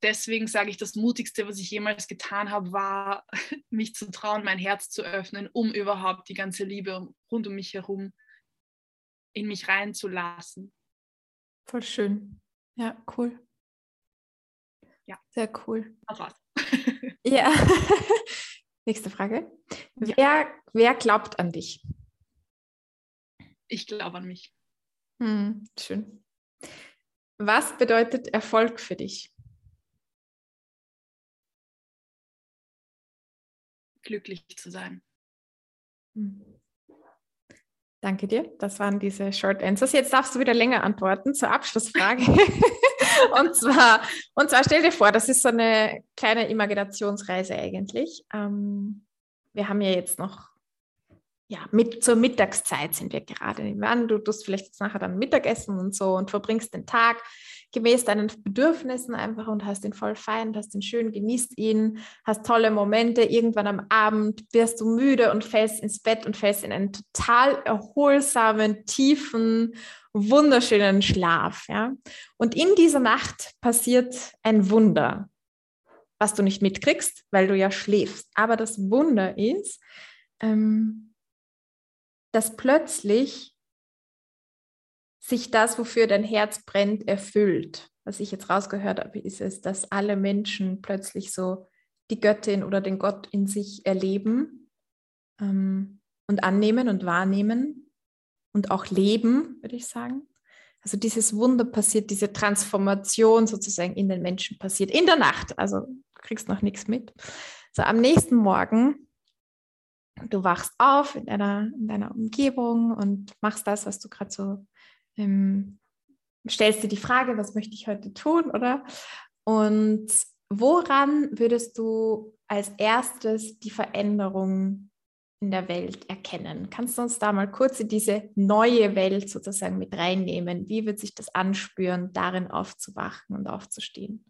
deswegen sage ich, das Mutigste, was ich jemals getan habe, war, mich zu trauen, mein Herz zu öffnen, um überhaupt die ganze Liebe rund um mich herum in mich reinzulassen. Voll schön. Ja, cool. Ja. Sehr cool. Das war's. ja. Nächste Frage. Ja. Wer, wer glaubt an dich? Ich glaube an mich. Hm, schön. Was bedeutet Erfolg für dich? Glücklich zu sein. Hm. Danke dir. Das waren diese Short Answers. Jetzt darfst du wieder länger antworten zur Abschlussfrage. und, zwar, und zwar stell dir vor, das ist so eine kleine Imaginationsreise eigentlich. Ähm, wir haben ja jetzt noch, ja, mit zur Mittagszeit sind wir gerade. Du tust vielleicht jetzt nachher dann Mittagessen und so und verbringst den Tag gemäß deinen Bedürfnissen einfach und hast ihn voll fein, hast ihn schön, genießt ihn, hast tolle Momente. Irgendwann am Abend wirst du müde und fällst ins Bett und fällst in einen total erholsamen, tiefen, wunderschönen Schlaf. Ja? Und in dieser Nacht passiert ein Wunder, was du nicht mitkriegst, weil du ja schläfst. Aber das Wunder ist, ähm, dass plötzlich sich das, wofür dein Herz brennt, erfüllt. Was ich jetzt rausgehört habe, ist es, dass alle Menschen plötzlich so die Göttin oder den Gott in sich erleben ähm, und annehmen und wahrnehmen und auch leben, würde ich sagen. Also dieses Wunder passiert, diese Transformation sozusagen in den Menschen passiert, in der Nacht. Also du kriegst noch nichts mit. So am nächsten Morgen, du wachst auf in deiner, in deiner Umgebung und machst das, was du gerade so ähm, stellst dir die Frage, was möchte ich heute tun, oder? Und woran würdest du als erstes die Veränderung in der Welt erkennen? Kannst du uns da mal kurz in diese neue Welt sozusagen mit reinnehmen? Wie wird sich das anspüren, darin aufzuwachen und aufzustehen?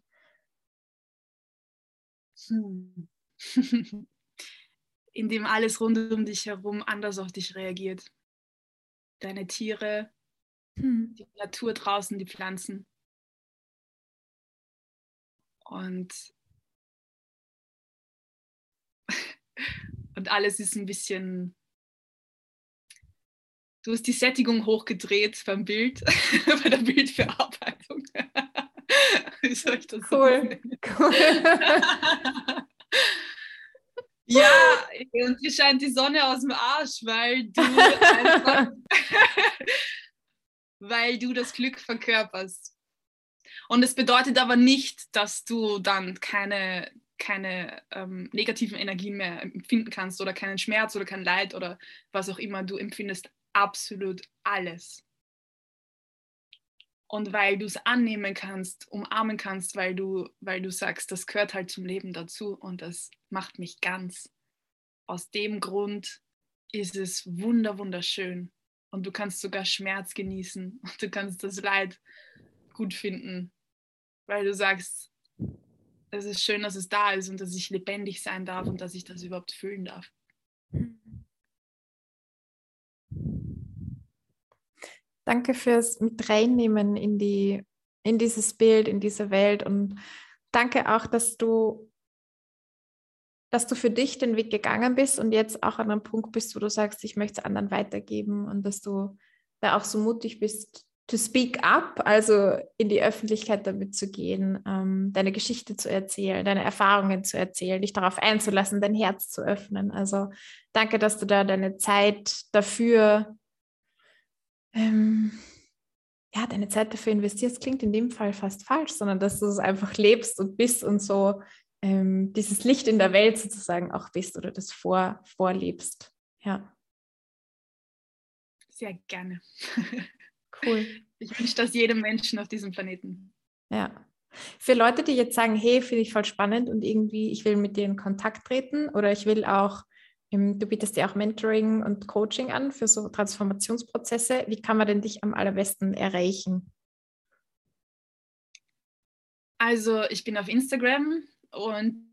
Hm. Indem alles rund um dich herum anders auf dich reagiert. Deine Tiere, hm. Die Natur draußen, die Pflanzen. Und, und alles ist ein bisschen. Du hast die Sättigung hochgedreht beim Bild, bei der Bildverarbeitung. Wie soll ich das cool. cool. Ja, und dir scheint die Sonne aus dem Arsch, weil du einfach weil du das Glück verkörperst. Und es bedeutet aber nicht, dass du dann keine, keine ähm, negativen Energien mehr empfinden kannst oder keinen Schmerz oder kein Leid oder was auch immer. Du empfindest absolut alles. Und weil du es annehmen kannst, umarmen kannst, weil du, weil du sagst, das gehört halt zum Leben dazu und das macht mich ganz. Aus dem Grund ist es wunder, wunderschön und du kannst sogar Schmerz genießen und du kannst das Leid gut finden, weil du sagst, es ist schön, dass es da ist und dass ich lebendig sein darf und dass ich das überhaupt fühlen darf. Danke fürs mit reinnehmen in die in dieses Bild, in diese Welt und danke auch, dass du dass du für dich den Weg gegangen bist und jetzt auch an einem Punkt bist, wo du sagst, ich möchte es anderen weitergeben und dass du da auch so mutig bist, to speak up, also in die Öffentlichkeit damit zu gehen, ähm, deine Geschichte zu erzählen, deine Erfahrungen zu erzählen, dich darauf einzulassen, dein Herz zu öffnen. Also danke, dass du da deine Zeit dafür, ähm, ja, deine Zeit dafür investierst. Klingt in dem Fall fast falsch, sondern dass du es einfach lebst und bist und so ähm, dieses Licht in der Welt sozusagen auch bist oder das vor, vorlebst. Ja. Sehr gerne. Cool. Ich wünsche das jedem Menschen auf diesem Planeten. Ja. Für Leute, die jetzt sagen, hey, finde ich voll spannend und irgendwie, ich will mit dir in Kontakt treten oder ich will auch, du bietest dir auch Mentoring und Coaching an für so Transformationsprozesse. Wie kann man denn dich am allerbesten erreichen? Also ich bin auf Instagram und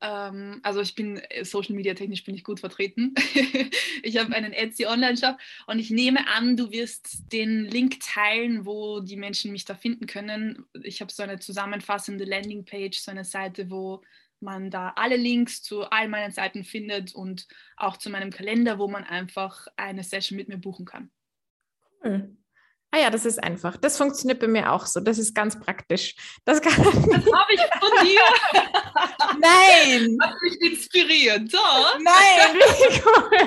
ähm, also ich bin äh, Social Media technisch bin ich gut vertreten. ich habe einen Etsy Online-Shop und ich nehme an, du wirst den Link teilen, wo die Menschen mich da finden können. Ich habe so eine zusammenfassende Landingpage, so eine Seite, wo man da alle Links zu all meinen Seiten findet und auch zu meinem Kalender, wo man einfach eine Session mit mir buchen kann. Cool. Ah ja, das ist einfach. Das funktioniert bei mir auch so. Das ist ganz praktisch. Das, das habe ich von dir. Nein. Hat mich inspiriert. Doch. Nein, cool.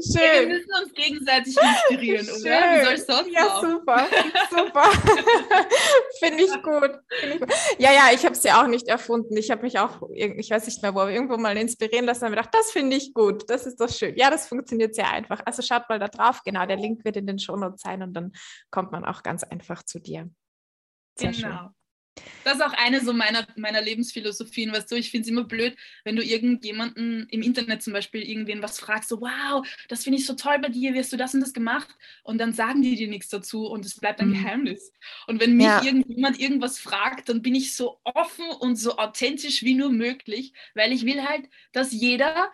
Schön. wir müssen uns gegenseitig inspirieren, Schön. oder? Wie soll sonst Ja, auch? super. Super. Finde ich, gut. Find ich gut. Ja, ja, ich habe es ja auch nicht erfunden. Ich habe mich auch, ich weiß nicht mehr, wo, irgendwo mal inspirieren lassen und gedacht, das finde ich gut, das ist doch schön. Ja, das funktioniert sehr einfach. Also schaut mal da drauf, genau, der Link wird in den Shownotes sein und dann kommt man auch ganz einfach zu dir. Sehr genau. Schön. Das ist auch eine so meiner, meiner Lebensphilosophien, weißt du, ich finde es immer blöd, wenn du irgendjemanden im Internet zum Beispiel irgendwen was fragst, so wow, das finde ich so toll bei dir, wie hast du das und das gemacht? Und dann sagen die dir nichts dazu und es bleibt ein mhm. Geheimnis. Und wenn mich ja. irgendjemand irgendwas fragt, dann bin ich so offen und so authentisch wie nur möglich, weil ich will halt, dass jeder,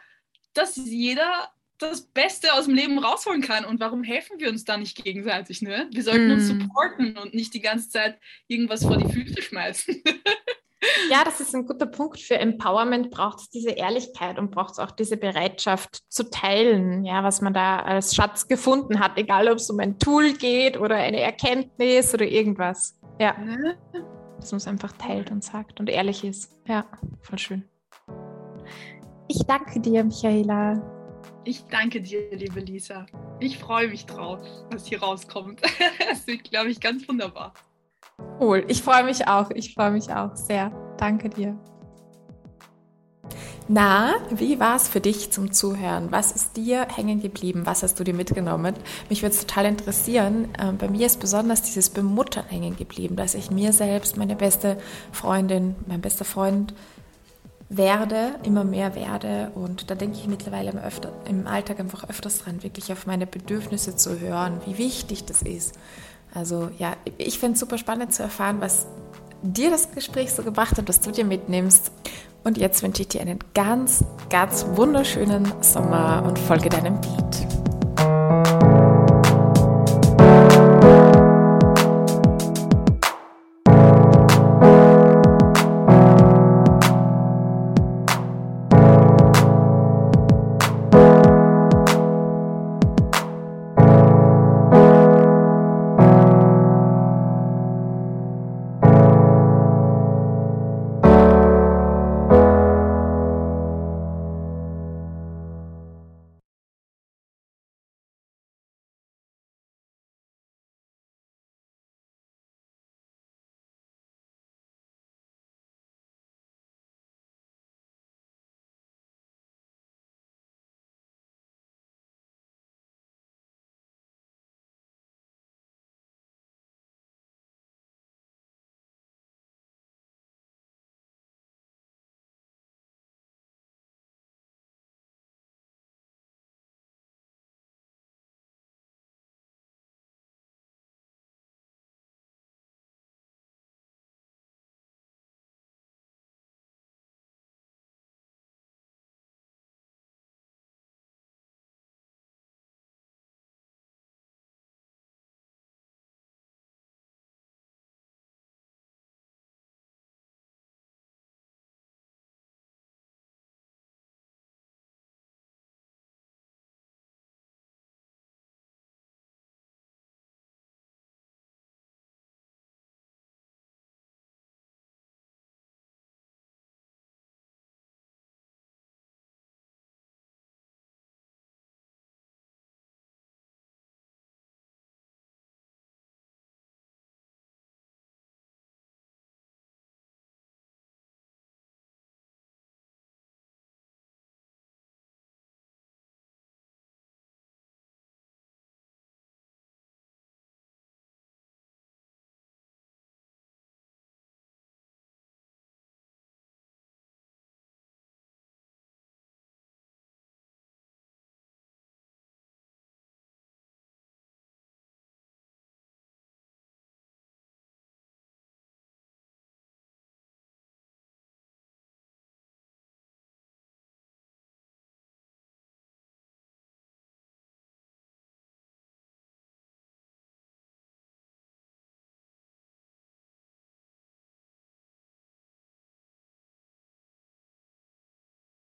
dass jeder das Beste aus dem Leben rausholen kann. Und warum helfen wir uns da nicht gegenseitig? Ne? Wir sollten mm. uns supporten und nicht die ganze Zeit irgendwas vor die Füße schmeißen. ja, das ist ein guter Punkt. Für Empowerment braucht es diese Ehrlichkeit und braucht es auch diese Bereitschaft zu teilen, ja, was man da als Schatz gefunden hat, egal ob es um ein Tool geht oder eine Erkenntnis oder irgendwas. Ja. Ne? Dass man es einfach teilt und sagt und ehrlich ist. Ja, voll schön. Ich danke dir, Michaela. Ich danke dir, liebe Lisa. Ich freue mich drauf, was hier rauskommt. Es wird, glaube ich, ganz wunderbar. Cool. Ich freue mich auch. Ich freue mich auch sehr. Danke dir. Na, wie war es für dich zum Zuhören? Was ist dir hängen geblieben? Was hast du dir mitgenommen? Mich würde es total interessieren. Ähm, bei mir ist besonders dieses Bemuttern hängen geblieben, dass ich mir selbst, meine beste Freundin, mein bester Freund, werde, immer mehr werde. Und da denke ich mittlerweile im, öfter, im Alltag einfach öfters dran, wirklich auf meine Bedürfnisse zu hören, wie wichtig das ist. Also ja, ich finde es super spannend zu erfahren, was dir das Gespräch so gebracht hat, was du dir mitnimmst. Und jetzt wünsche ich dir einen ganz, ganz wunderschönen Sommer und folge deinem Beat.